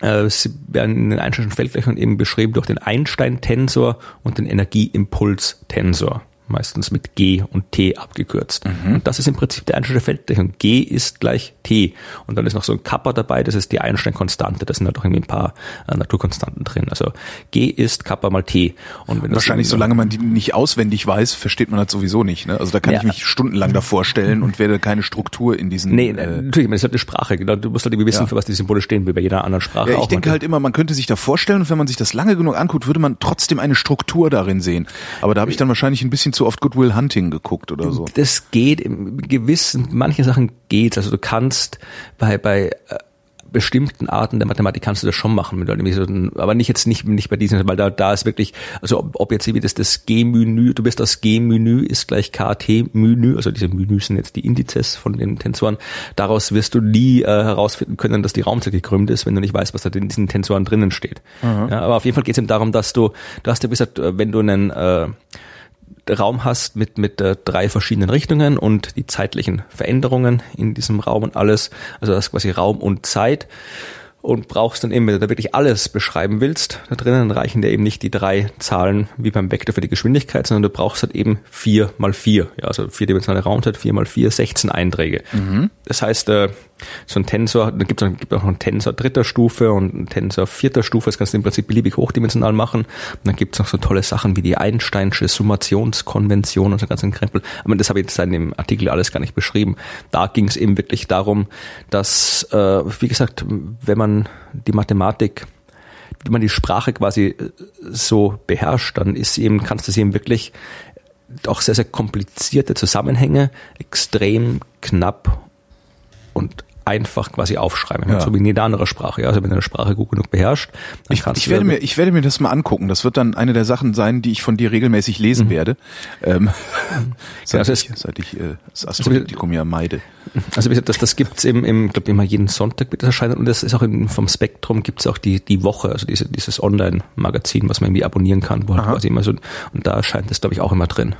äh, sie werden in den Einsteinschen Feldgleichungen eben beschrieben durch den Einstein-Tensor und den Energieimpuls-Tensor meistens mit G und T abgekürzt. Mhm. Und das ist im Prinzip der Einsteinsche Feldgleichung. G ist gleich T. Und dann ist noch so ein Kappa dabei, das ist die Einstein-Konstante. Da sind halt auch irgendwie ein paar äh, Naturkonstanten drin. Also G ist Kappa mal T. Und wenn Wahrscheinlich, solange man die nicht auswendig weiß, versteht man das sowieso nicht. Ne? Also da kann ja. ich mich stundenlang davor stellen und werde keine Struktur in diesen... Nee, äh, natürlich, das ist halt eine Sprache. Genau. Du musst halt irgendwie wissen, ja. für was die Symbole stehen, wie bei jeder anderen Sprache ja, ich auch. denke halt immer, man könnte sich da vorstellen und wenn man sich das lange genug anguckt, würde man trotzdem eine Struktur darin sehen. Aber da habe ich dann wahrscheinlich ein bisschen zu oft Goodwill Hunting geguckt oder so. Das geht, im gewissen, manche Sachen geht. Also du kannst bei, bei äh, bestimmten Arten der Mathematik kannst du das schon machen, aber nicht jetzt nicht, nicht bei diesen, weil da, da ist wirklich, also ob, ob jetzt wie das, das G-Menü, du bist das G-Menü ist gleich KT-Menü, also diese Menüs sind jetzt die Indizes von den Tensoren, daraus wirst du nie äh, herausfinden können, dass die Raumzeit gekrümmt ist, wenn du nicht weißt, was da in diesen Tensoren drinnen steht. Ja, aber auf jeden Fall geht es eben darum, dass du, du hast ja gesagt, äh, wenn du einen äh, Raum hast mit, mit äh, drei verschiedenen Richtungen und die zeitlichen Veränderungen in diesem Raum und alles, also das ist quasi Raum und Zeit und brauchst dann eben, wenn du da wirklich alles beschreiben willst, da drinnen reichen dir eben nicht die drei Zahlen wie beim Vektor für die Geschwindigkeit, sondern du brauchst halt eben vier mal vier, ja, also vierdimensionale Raumzeit, vier mal vier, 16 Einträge. Mhm. Das heißt, äh, so ein Tensor, da gibt es gibt auch einen Tensor dritter Stufe und einen Tensor vierter Stufe, das kannst du im Prinzip beliebig hochdimensional machen. Und dann gibt es noch so tolle Sachen wie die Einsteinsche Summationskonvention und so ganzen Krempel. Aber das habe ich jetzt in dem Artikel alles gar nicht beschrieben. Da ging es eben wirklich darum, dass, äh, wie gesagt, wenn man die Mathematik wenn man die Sprache quasi äh, so beherrscht, dann ist eben, kannst du sie eben wirklich auch sehr, sehr komplizierte Zusammenhänge extrem knapp und einfach quasi aufschreiben, ja. so wie in jeder andere Sprache. Ja. Also wenn du eine Sprache gut genug beherrscht, dann ich, kannst ich werde mir ich werde mir das mal angucken. Das wird dann eine der Sachen sein, die ich von dir regelmäßig lesen mhm. werde, ähm, seit, ja, ich, seit ich äh, das also Astrophysikum ja meide. Also wie gesagt, das, das gibt's eben, im, glaube immer jeden Sonntag wird das erscheinen und das ist auch im, vom Spektrum gibt's auch die die Woche, also diese, dieses Online-Magazin, was man irgendwie abonnieren kann, wo halt quasi immer so und da erscheint das glaube ich auch immer drin.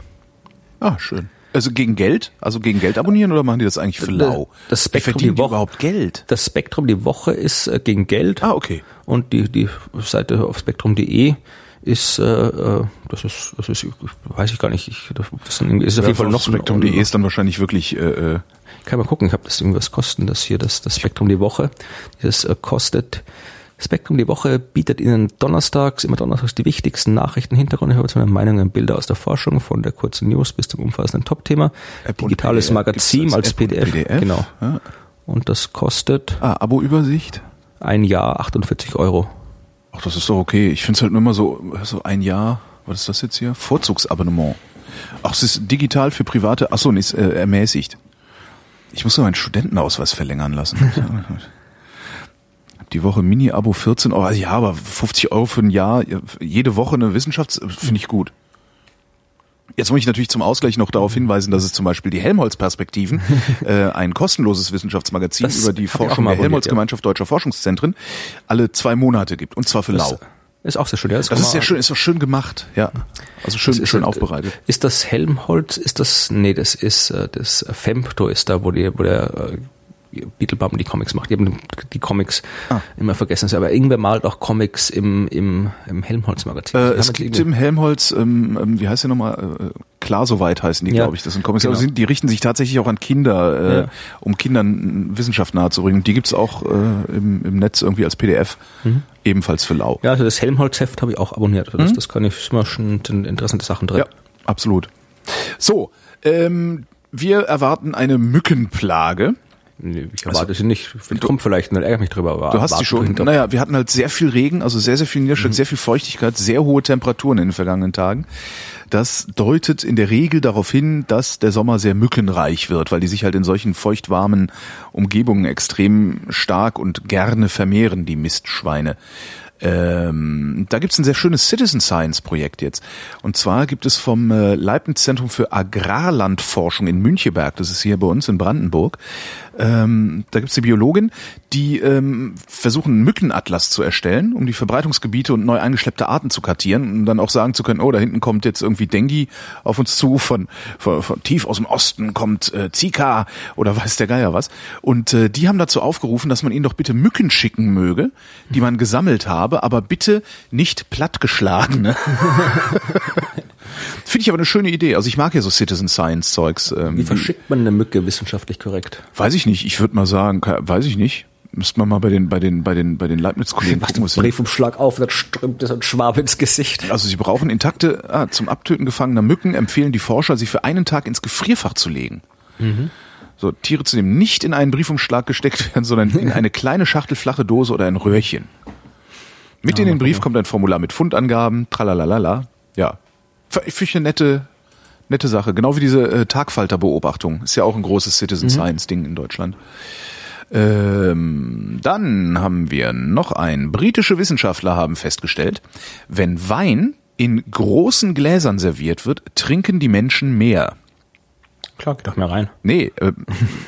Ah, schön. Also gegen Geld? Also gegen Geld abonnieren oder machen die das eigentlich für lau? Das Spektrum die Woche, überhaupt Geld? Das Spektrum die Woche ist äh, gegen Geld. Ah, okay. Und die, die Seite auf spektrum.de ist, äh, äh, das ist, das ist, weiß ich gar nicht, ich, das ist, dann ist auf jeden Fall noch Spektrum.de ist dann wahrscheinlich wirklich. Äh, äh kann mal gucken, ich habe das irgendwas kosten, das hier, das, das Spektrum die Woche. Das äh, kostet Spektrum die Woche bietet Ihnen donnerstags, immer donnerstags die wichtigsten Nachrichten, Hintergründe, Informationen, Meinungen, Bilder aus der Forschung, von der kurzen News bis zum umfassenden Top-Thema. Digitales PDF. Magazin als, PDF. PDF. Genau. Ja. Und das kostet. Ah, Abo-Übersicht? Ein Jahr 48 Euro. Ach, das ist doch okay. Ich finde es halt nur immer so, so ein Jahr, was ist das jetzt hier? Vorzugsabonnement. Ach, es ist digital für private, ach so, ist äh, ermäßigt. Ich muss noch meinen Studentenausweis verlängern lassen. die Woche Mini-Abo 14 Euro. Also ja, aber 50 Euro für ein Jahr, jede Woche eine Wissenschafts, finde ich gut. Jetzt muss ich natürlich zum Ausgleich noch darauf hinweisen, dass es zum Beispiel die Helmholtz-Perspektiven, äh, ein kostenloses Wissenschaftsmagazin das über die Forschung der Helmholtz-Gemeinschaft Deutscher Forschungszentren, alle zwei Monate gibt. Und zwar für das lau. Ist auch sehr schön, ja. Das, das ist sehr schön, ist auch schön gemacht, ja. Also schön, ist, schön aufbereitet. Ist das Helmholtz, ist das, nee, das ist, äh, das Femto ist da, wo die, wo der, äh, Beetlebum die Comics macht. Ich habe die Comics ah. immer vergessen. Aber irgendwer malt auch Comics im, im, im Helmholtz-Magazin. Äh, es gibt im Helmholtz, ähm, ähm, wie heißt der nochmal? Äh, Klar soweit heißen die, ja. glaube ich. Das sind Comics. Genau. Aber sind, die richten sich tatsächlich auch an Kinder, äh, ja. um Kindern Wissenschaft nahezubringen. Die gibt's auch äh, im, im Netz irgendwie als PDF. Mhm. Ebenfalls für Lau. Ja, also das Helmholtz-Heft habe ich auch abonniert. Also das, mhm. das kann ich, immer schon interessante Sachen drin. Ja, absolut. So, ähm, wir erwarten eine Mückenplage. Ich erwarte also, sie nicht. Kommt vielleicht, dann ärgere mich drüber. Aber du hast sie schon. Naja, wir hatten halt sehr viel Regen, also sehr, sehr viel Niederschlag, mhm. sehr viel Feuchtigkeit, sehr hohe Temperaturen in den vergangenen Tagen. Das deutet in der Regel darauf hin, dass der Sommer sehr mückenreich wird, weil die sich halt in solchen feuchtwarmen Umgebungen extrem stark und gerne vermehren, die Mistschweine. Ähm, da gibt es ein sehr schönes Citizen Science Projekt jetzt. Und zwar gibt es vom äh, Leibniz Zentrum für Agrarlandforschung in Müncheberg, das ist hier bei uns in Brandenburg, ähm, da gibt es eine Biologin, die ähm, versuchen, einen Mückenatlas zu erstellen, um die Verbreitungsgebiete und neu eingeschleppte Arten zu kartieren und dann auch sagen zu können, oh, da hinten kommt jetzt irgendwie Dengi auf uns zu, von, von, von tief aus dem Osten kommt äh, Zika oder weiß der Geier was. Und äh, die haben dazu aufgerufen, dass man ihnen doch bitte Mücken schicken möge, die man gesammelt habe, aber bitte nicht plattgeschlagene. Finde ich aber eine schöne Idee. Also ich mag ja so Citizen Science Zeugs. Ähm, Wie verschickt man eine Mücke wissenschaftlich korrekt? Weiß ich nicht. Ich würde mal sagen, weiß ich nicht. Müsste man mal bei den, bei den, bei den, bei den Leibniz-Kollegen gucken. Was Briefumschlag auf, dann strömt es ein Schwab ins Gesicht. Also sie brauchen intakte, ah, zum Abtöten gefangener Mücken empfehlen die Forscher, sie für einen Tag ins Gefrierfach zu legen. Mhm. So, Tiere zu nehmen nicht in einen Briefumschlag gesteckt werden, sondern in eine kleine Schachtel, flache Dose oder ein Röhrchen. Mit ja, in den Brief kommt ein Formular mit Fundangaben, tralalala. Ja, ich finde eine nette, nette Sache. Genau wie diese äh, Tagfalterbeobachtung. Ist ja auch ein großes Citizen mhm. Science Ding in Deutschland. Ähm, dann haben wir noch ein. Britische Wissenschaftler haben festgestellt, wenn Wein in großen Gläsern serviert wird, trinken die Menschen mehr. Klar, geht doch mehr rein. Nee, äh,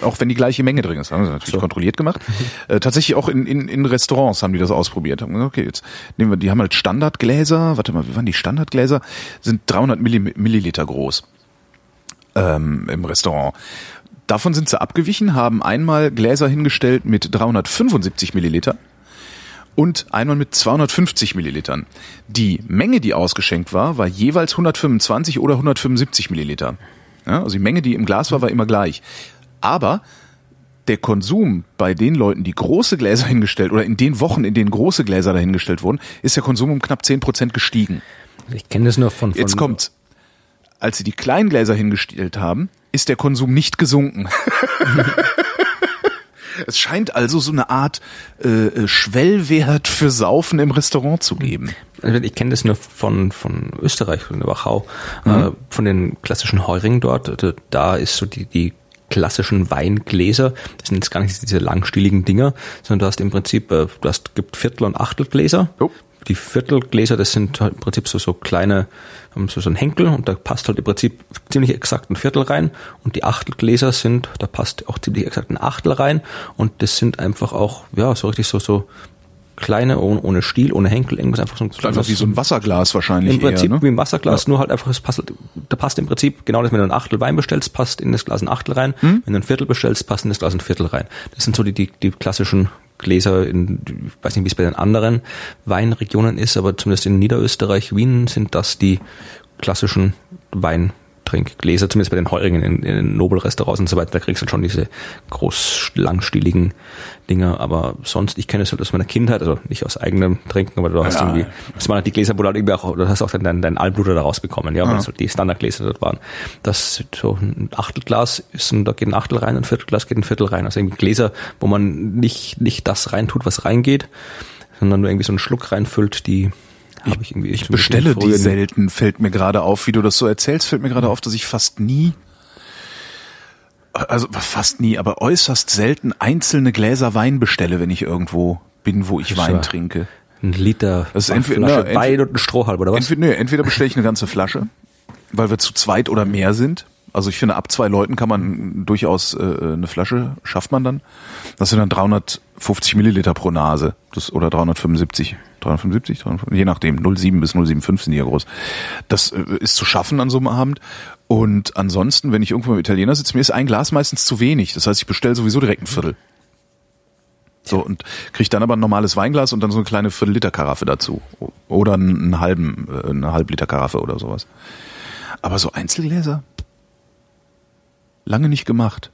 auch wenn die gleiche Menge drin ist. Haben sie natürlich so. kontrolliert gemacht. Äh, tatsächlich auch in, in, in Restaurants haben die das ausprobiert. Haben gesagt, okay, jetzt nehmen wir, die haben halt Standardgläser. Warte mal, wie waren die Standardgläser? Sind 300 Milliliter groß ähm, im Restaurant. Davon sind sie abgewichen, haben einmal Gläser hingestellt mit 375 Milliliter und einmal mit 250 Millilitern. Die Menge, die ausgeschenkt war, war jeweils 125 oder 175 Milliliter. Also die Menge, die im Glas war, war immer gleich. Aber der Konsum bei den Leuten, die große Gläser hingestellt oder in den Wochen, in denen große Gläser dahingestellt wurden, ist der Konsum um knapp 10 Prozent gestiegen. Ich kenne das nur von, von Jetzt kommt's. Als sie die kleinen Gläser hingestellt haben, ist der Konsum nicht gesunken. Es scheint also so eine Art äh, äh, Schwellwert für Saufen im Restaurant zu geben. Also ich kenne das nur von, von Österreich, von der Wachau, mhm. äh, von den klassischen Heuringen dort. Also da ist so die, die klassischen Weingläser. Das sind jetzt gar nicht diese langstieligen Dinger, sondern du hast im Prinzip, äh, du hast, gibt Viertel- und Achtelgläser. Oh die Viertelgläser, das sind halt im Prinzip so, so kleine, so, so ein Henkel und da passt halt im Prinzip ziemlich exakt ein Viertel rein und die Achtelgläser sind, da passt auch ziemlich exakt ein Achtel rein und das sind einfach auch, ja, so richtig so, so kleine, ohne, ohne Stiel, ohne Henkel, irgendwas einfach so ein einfach wie so ein Wasserglas wahrscheinlich. Im Prinzip eher, ne? wie ein Wasserglas, ja. nur halt einfach, es passt, da passt im Prinzip genau das, wenn du ein Achtel Wein bestellst, passt in das Glas ein Achtel rein. Hm? Wenn du ein Viertel bestellst, passt in das Glas ein Viertel rein. Das sind so die, die, die klassischen Gläser in, ich weiß nicht, wie es bei den anderen Weinregionen ist, aber zumindest in Niederösterreich, Wien sind das die klassischen Wein Trinkgläser, zumindest bei den Heurigen in, in den Nobelrestaurants und so weiter, da kriegst du schon diese groß langstieligen Dinger, aber sonst, ich kenne es halt aus meiner Kindheit, also nicht aus eigenem Trinken, aber du hast ja. irgendwie, das waren halt die Gläser, wo du halt irgendwie auch, du hast auch dein, dein Almbluter da rausbekommen, ja, weil das halt die Standardgläser dort waren. Das, so ein Achtelglas ist, ein, da geht ein Achtel rein, ein Viertelglas geht ein Viertel rein, also irgendwie Gläser, wo man nicht, nicht das reintut, was reingeht, sondern nur irgendwie so einen Schluck reinfüllt, die ich, ich, irgendwie, ich bestelle die selten, fällt mir gerade auf, wie du das so erzählst, fällt mir gerade auf, dass ich fast nie, also fast nie, aber äußerst selten einzelne Gläser Wein bestelle, wenn ich irgendwo bin, wo ich Wein trinke. Ein Liter das ist entweder, Flasche na, Wein und ein Strohhalm, oder was? Entweder, nee, entweder bestelle ich eine ganze Flasche, weil wir zu zweit oder mehr sind. Also ich finde, ab zwei Leuten kann man durchaus äh, eine Flasche, schafft man dann. Das sind dann 350 Milliliter pro Nase das, oder 375. 375, 375, je nachdem, 07 bis 075 sind die ja groß. Das äh, ist zu schaffen an so einem Abend. Und ansonsten, wenn ich irgendwo mit Italiener sitze, mir ist ein Glas meistens zu wenig. Das heißt, ich bestelle sowieso direkt ein Viertel. So, und kriegt dann aber ein normales Weinglas und dann so eine kleine Viertel-Liter-Karaffe dazu. Oder einen halben, äh, eine Halb-Liter-Karaffe oder sowas. Aber so Einzelgläser? Lange nicht gemacht.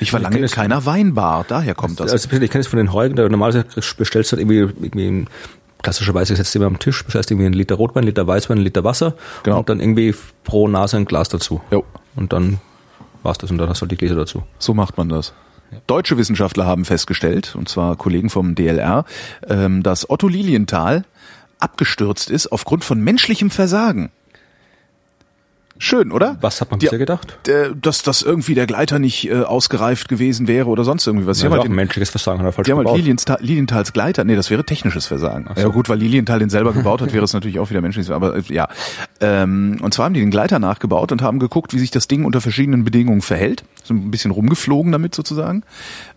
Ich war lange in keiner Weinbar, daher kommt das. Also ich kenne es von den Heugen, da normalerweise bestellst du halt irgendwie, irgendwie klassischerweise setzt du immer am Tisch, bestellst irgendwie einen Liter Rotwein, einen Liter Weißwein, einen Liter Wasser Genau. und dann irgendwie pro Nase ein Glas dazu. Jo. Und dann war's das und dann hast du halt die Gläser dazu. So macht man das. Deutsche Wissenschaftler haben festgestellt, und zwar Kollegen vom DLR, ähm, dass Otto Lilienthal abgestürzt ist aufgrund von menschlichem Versagen. Schön, oder? Was hat man Die- bisher gedacht? dass das irgendwie der Gleiter nicht äh, ausgereift gewesen wäre oder sonst irgendwie was. Ja, Die haben halt ein menschliches Versagen, hat er falsch die haben halt gebaut. Lilienthal, Lilienthals Gleiter, nee, das wäre technisches Versagen. Ja gut, weil Lilienthal den selber gebaut hat, wäre es natürlich auch wieder menschliches, aber äh, ja. Ähm, und zwar haben die den Gleiter nachgebaut und haben geguckt, wie sich das Ding unter verschiedenen Bedingungen verhält. So ein bisschen rumgeflogen damit sozusagen.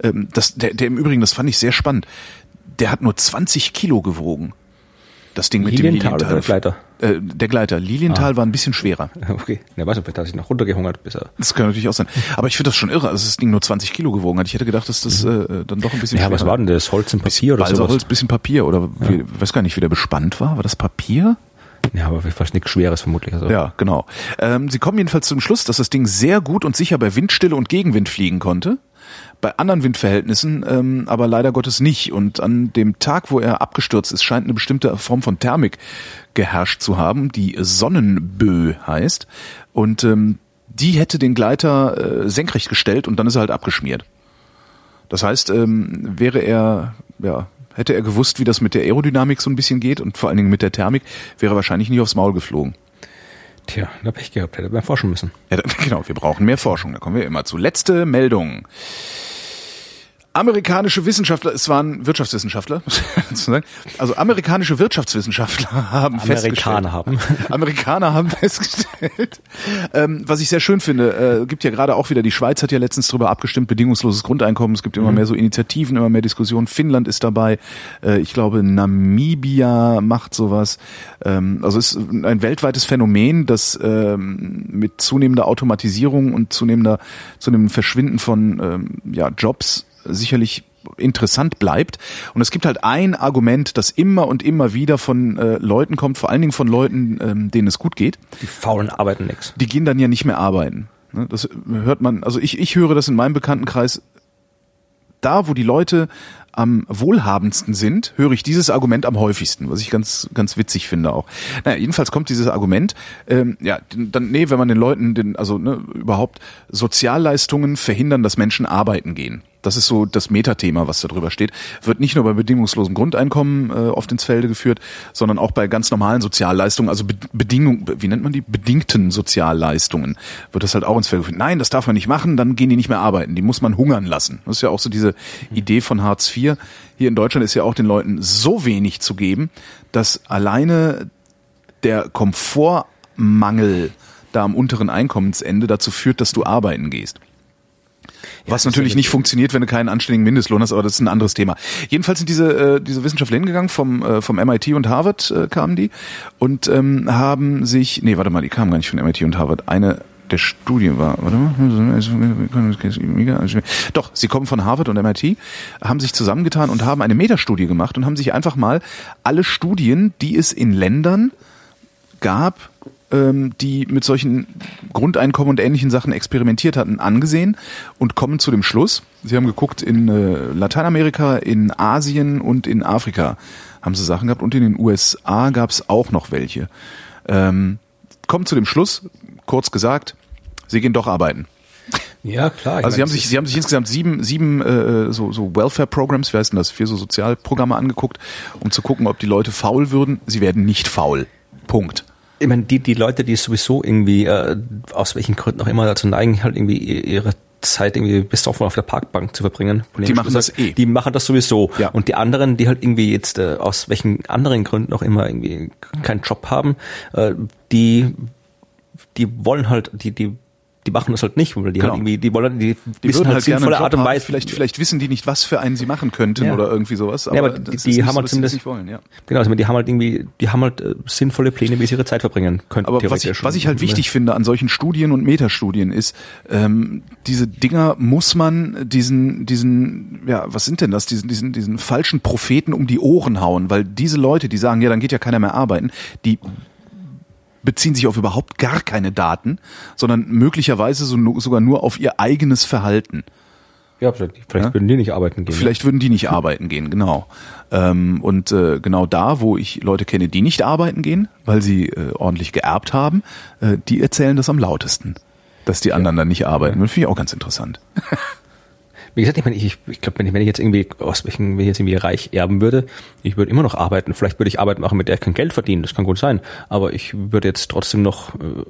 Ähm, das, der, der im Übrigen, das fand ich sehr spannend. Der hat nur 20 Kilo gewogen. Das Ding mit Lilienthal dem oder Lilienthal. der Gleiter? Äh, der Gleiter. Lilienthal war ein bisschen schwerer. Okay, ne, weiß nicht, vielleicht hat sich noch runtergehungert, bis er Das kann natürlich auch sein. Aber ich finde das schon irre, dass das Ding nur 20 Kilo gewogen hat. Ich hätte gedacht, dass das äh, dann doch ein bisschen Ja, was war denn das? Holz im Papier oder Balsaholz, sowas? bisschen Papier oder wie, weiß gar nicht, wie der bespannt war. War das Papier? Ja, aber fast nichts Schweres vermutlich. Also. Ja, genau. Ähm, sie kommen jedenfalls zum Schluss, dass das Ding sehr gut und sicher bei Windstille und Gegenwind fliegen konnte. Bei anderen Windverhältnissen ähm, aber leider Gottes nicht. Und an dem Tag, wo er abgestürzt ist, scheint eine bestimmte Form von Thermik geherrscht zu haben, die Sonnenbö heißt. Und ähm, die hätte den Gleiter äh, senkrecht gestellt und dann ist er halt abgeschmiert. Das heißt, ähm, wäre er, ja, hätte er gewusst, wie das mit der Aerodynamik so ein bisschen geht und vor allen Dingen mit der Thermik, wäre er wahrscheinlich nicht aufs Maul geflogen. Tja, da Pech gehabt, hätte er mal forschen müssen. Ja, genau, wir brauchen mehr Forschung, da kommen wir immer zu. Letzte Meldung. Amerikanische Wissenschaftler, es waren Wirtschaftswissenschaftler, also amerikanische Wirtschaftswissenschaftler haben festgestellt, Amerikaner haben. Amerikaner haben festgestellt, ähm, was ich sehr schön finde, äh, gibt ja gerade auch wieder, die Schweiz hat ja letztens darüber abgestimmt, bedingungsloses Grundeinkommen, es gibt immer mehr so Initiativen, immer mehr Diskussionen, Finnland ist dabei, äh, ich glaube Namibia macht sowas, ähm, also es ist ein weltweites Phänomen, das ähm, mit zunehmender Automatisierung und zunehmender, zunehmendem Verschwinden von ähm, ja, Jobs sicherlich interessant bleibt. Und es gibt halt ein Argument, das immer und immer wieder von äh, Leuten kommt, vor allen Dingen von Leuten, ähm, denen es gut geht. Die Faulen arbeiten nix. Die gehen dann ja nicht mehr arbeiten. Ne, Das hört man, also ich, ich höre das in meinem Bekanntenkreis, da wo die Leute am wohlhabendsten sind, höre ich dieses Argument am häufigsten, was ich ganz ganz witzig finde auch. Naja, jedenfalls kommt dieses Argument, ähm, ja, dann nee, wenn man den Leuten, den, also ne, überhaupt Sozialleistungen verhindern, dass Menschen arbeiten gehen. Das ist so das Metathema, was da drüber steht. Wird nicht nur bei bedingungslosem Grundeinkommen äh, oft ins Felde geführt, sondern auch bei ganz normalen Sozialleistungen, also Be Bedingung, wie nennt man die? Bedingten Sozialleistungen wird das halt auch ins Felde geführt. Nein, das darf man nicht machen, dann gehen die nicht mehr arbeiten. Die muss man hungern lassen. Das ist ja auch so diese Idee von Hartz IV. Hier in Deutschland ist ja auch den Leuten so wenig zu geben, dass alleine der Komfortmangel da am unteren Einkommensende dazu führt, dass du arbeiten gehst. Was natürlich nicht funktioniert, wenn du keinen anständigen Mindestlohn hast, aber das ist ein anderes Thema. Jedenfalls sind diese, äh, diese Wissenschaftler hingegangen, vom, äh, vom MIT und Harvard äh, kamen die und ähm, haben sich, nee, warte mal, die kamen gar nicht von MIT und Harvard. Eine der Studien war, warte mal, doch, sie kommen von Harvard und MIT, haben sich zusammengetan und haben eine Metastudie gemacht und haben sich einfach mal alle Studien, die es in Ländern gab, die mit solchen Grundeinkommen und ähnlichen Sachen experimentiert hatten, angesehen und kommen zu dem Schluss, sie haben geguckt, in äh, Lateinamerika, in Asien und in Afrika haben sie Sachen gehabt und in den USA gab es auch noch welche. Ähm, kommen zu dem Schluss, kurz gesagt, sie gehen doch arbeiten. Ja, klar. Also sie haben sich, sie haben sich insgesamt sieben, sieben äh, so, so Welfare-Programs, wie heißt denn das, vier so Sozialprogramme angeguckt, um zu gucken, ob die Leute faul würden. Sie werden nicht faul. Punkt. Ich meine, die, die Leute, die sowieso irgendwie, äh, aus welchen Gründen auch immer dazu neigen, halt irgendwie ihre Zeit irgendwie besoffen auf der Parkbank zu verbringen. Die machen das eh. Die machen das sowieso. Ja. Und die anderen, die halt irgendwie jetzt äh, aus welchen anderen Gründen auch immer irgendwie keinen Job haben, äh, die, die wollen halt, die, die die machen das halt nicht, weil die Genau. halt irgendwie, die wollen, die, die Wissen würden halt einen sinnvolle Art und haben. Weise. Vielleicht, vielleicht wissen die nicht, was für einen sie machen könnten Ja. oder irgendwie sowas. Aber, Ja, aber die- das die haben so, halt zumindest- nicht wollen, ja. Genau, also die haben halt irgendwie, die haben halt äh, sinnvolle Pläne, wie sie ihre Zeit verbringen könnten. Aber was ich, was ich halt wichtig finde an solchen Studien und Metastudien ist, ähm, diese Dinger muss man diesen, diesen, ja, was sind denn das, diesen, diesen, diesen falschen Propheten um die Ohren hauen, weil diese Leute, die sagen, ja, dann geht ja keiner mehr arbeiten, die beziehen sich auf überhaupt gar keine Daten, sondern möglicherweise so, sogar nur auf ihr eigenes Verhalten. Ja, vielleicht, vielleicht Ja? würden die nicht arbeiten gehen. Vielleicht würden die nicht arbeiten gehen, genau. Ähm, und äh, genau da, wo ich Leute kenne, die nicht arbeiten gehen, weil sie äh, ordentlich geerbt haben, äh, die erzählen das am lautesten, dass die anderen dann nicht arbeiten. Das finde ich auch ganz interessant. Wie gesagt, ich meine, ich, ich glaube, wenn ich, wenn ich jetzt irgendwie aus welchen, wenn ich jetzt irgendwie reich erben würde, ich würde immer noch arbeiten. Vielleicht würde ich Arbeit machen, mit der ich kein Geld verdiene. Das kann gut sein. Aber ich würde jetzt trotzdem noch äh,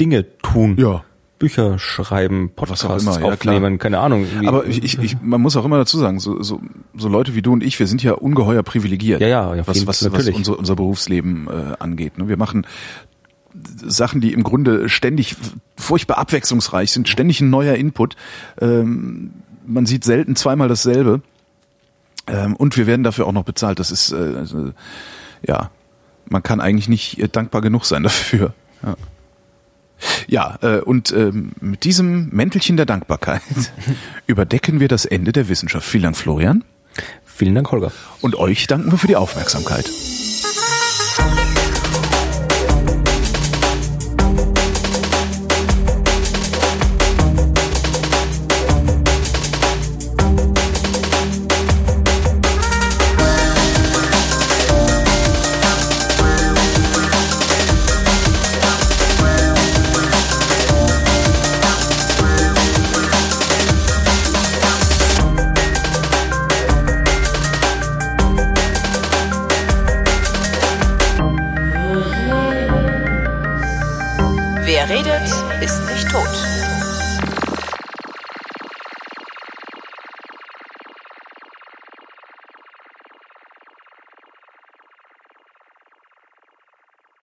Dinge tun. Ja. Bücher schreiben, Podcasts immer, ja, klar. aufnehmen, keine Ahnung. irgendwie- Aber ich, ich, ich, man muss auch immer dazu sagen, so, so, so Leute wie du und ich, wir sind ja ungeheuer privilegiert, Ja, ja, was, was, was unser, unser Berufsleben äh, angeht. Ne? Wir machen Sachen, die im Grunde ständig furchtbar abwechslungsreich sind, ständig ein neuer Input. Ähm, man sieht selten zweimal dasselbe. Ähm, und wir werden dafür auch noch bezahlt. Das ist, äh, also, ja, man kann eigentlich nicht äh, dankbar genug sein dafür. Ja. Ja, äh, und ähm, mit diesem Mäntelchen der Dankbarkeit überdecken wir das Ende der Wissenschaft. Vielen Dank, Florian. Vielen Dank, Holger. Und euch danken wir für die Aufmerksamkeit.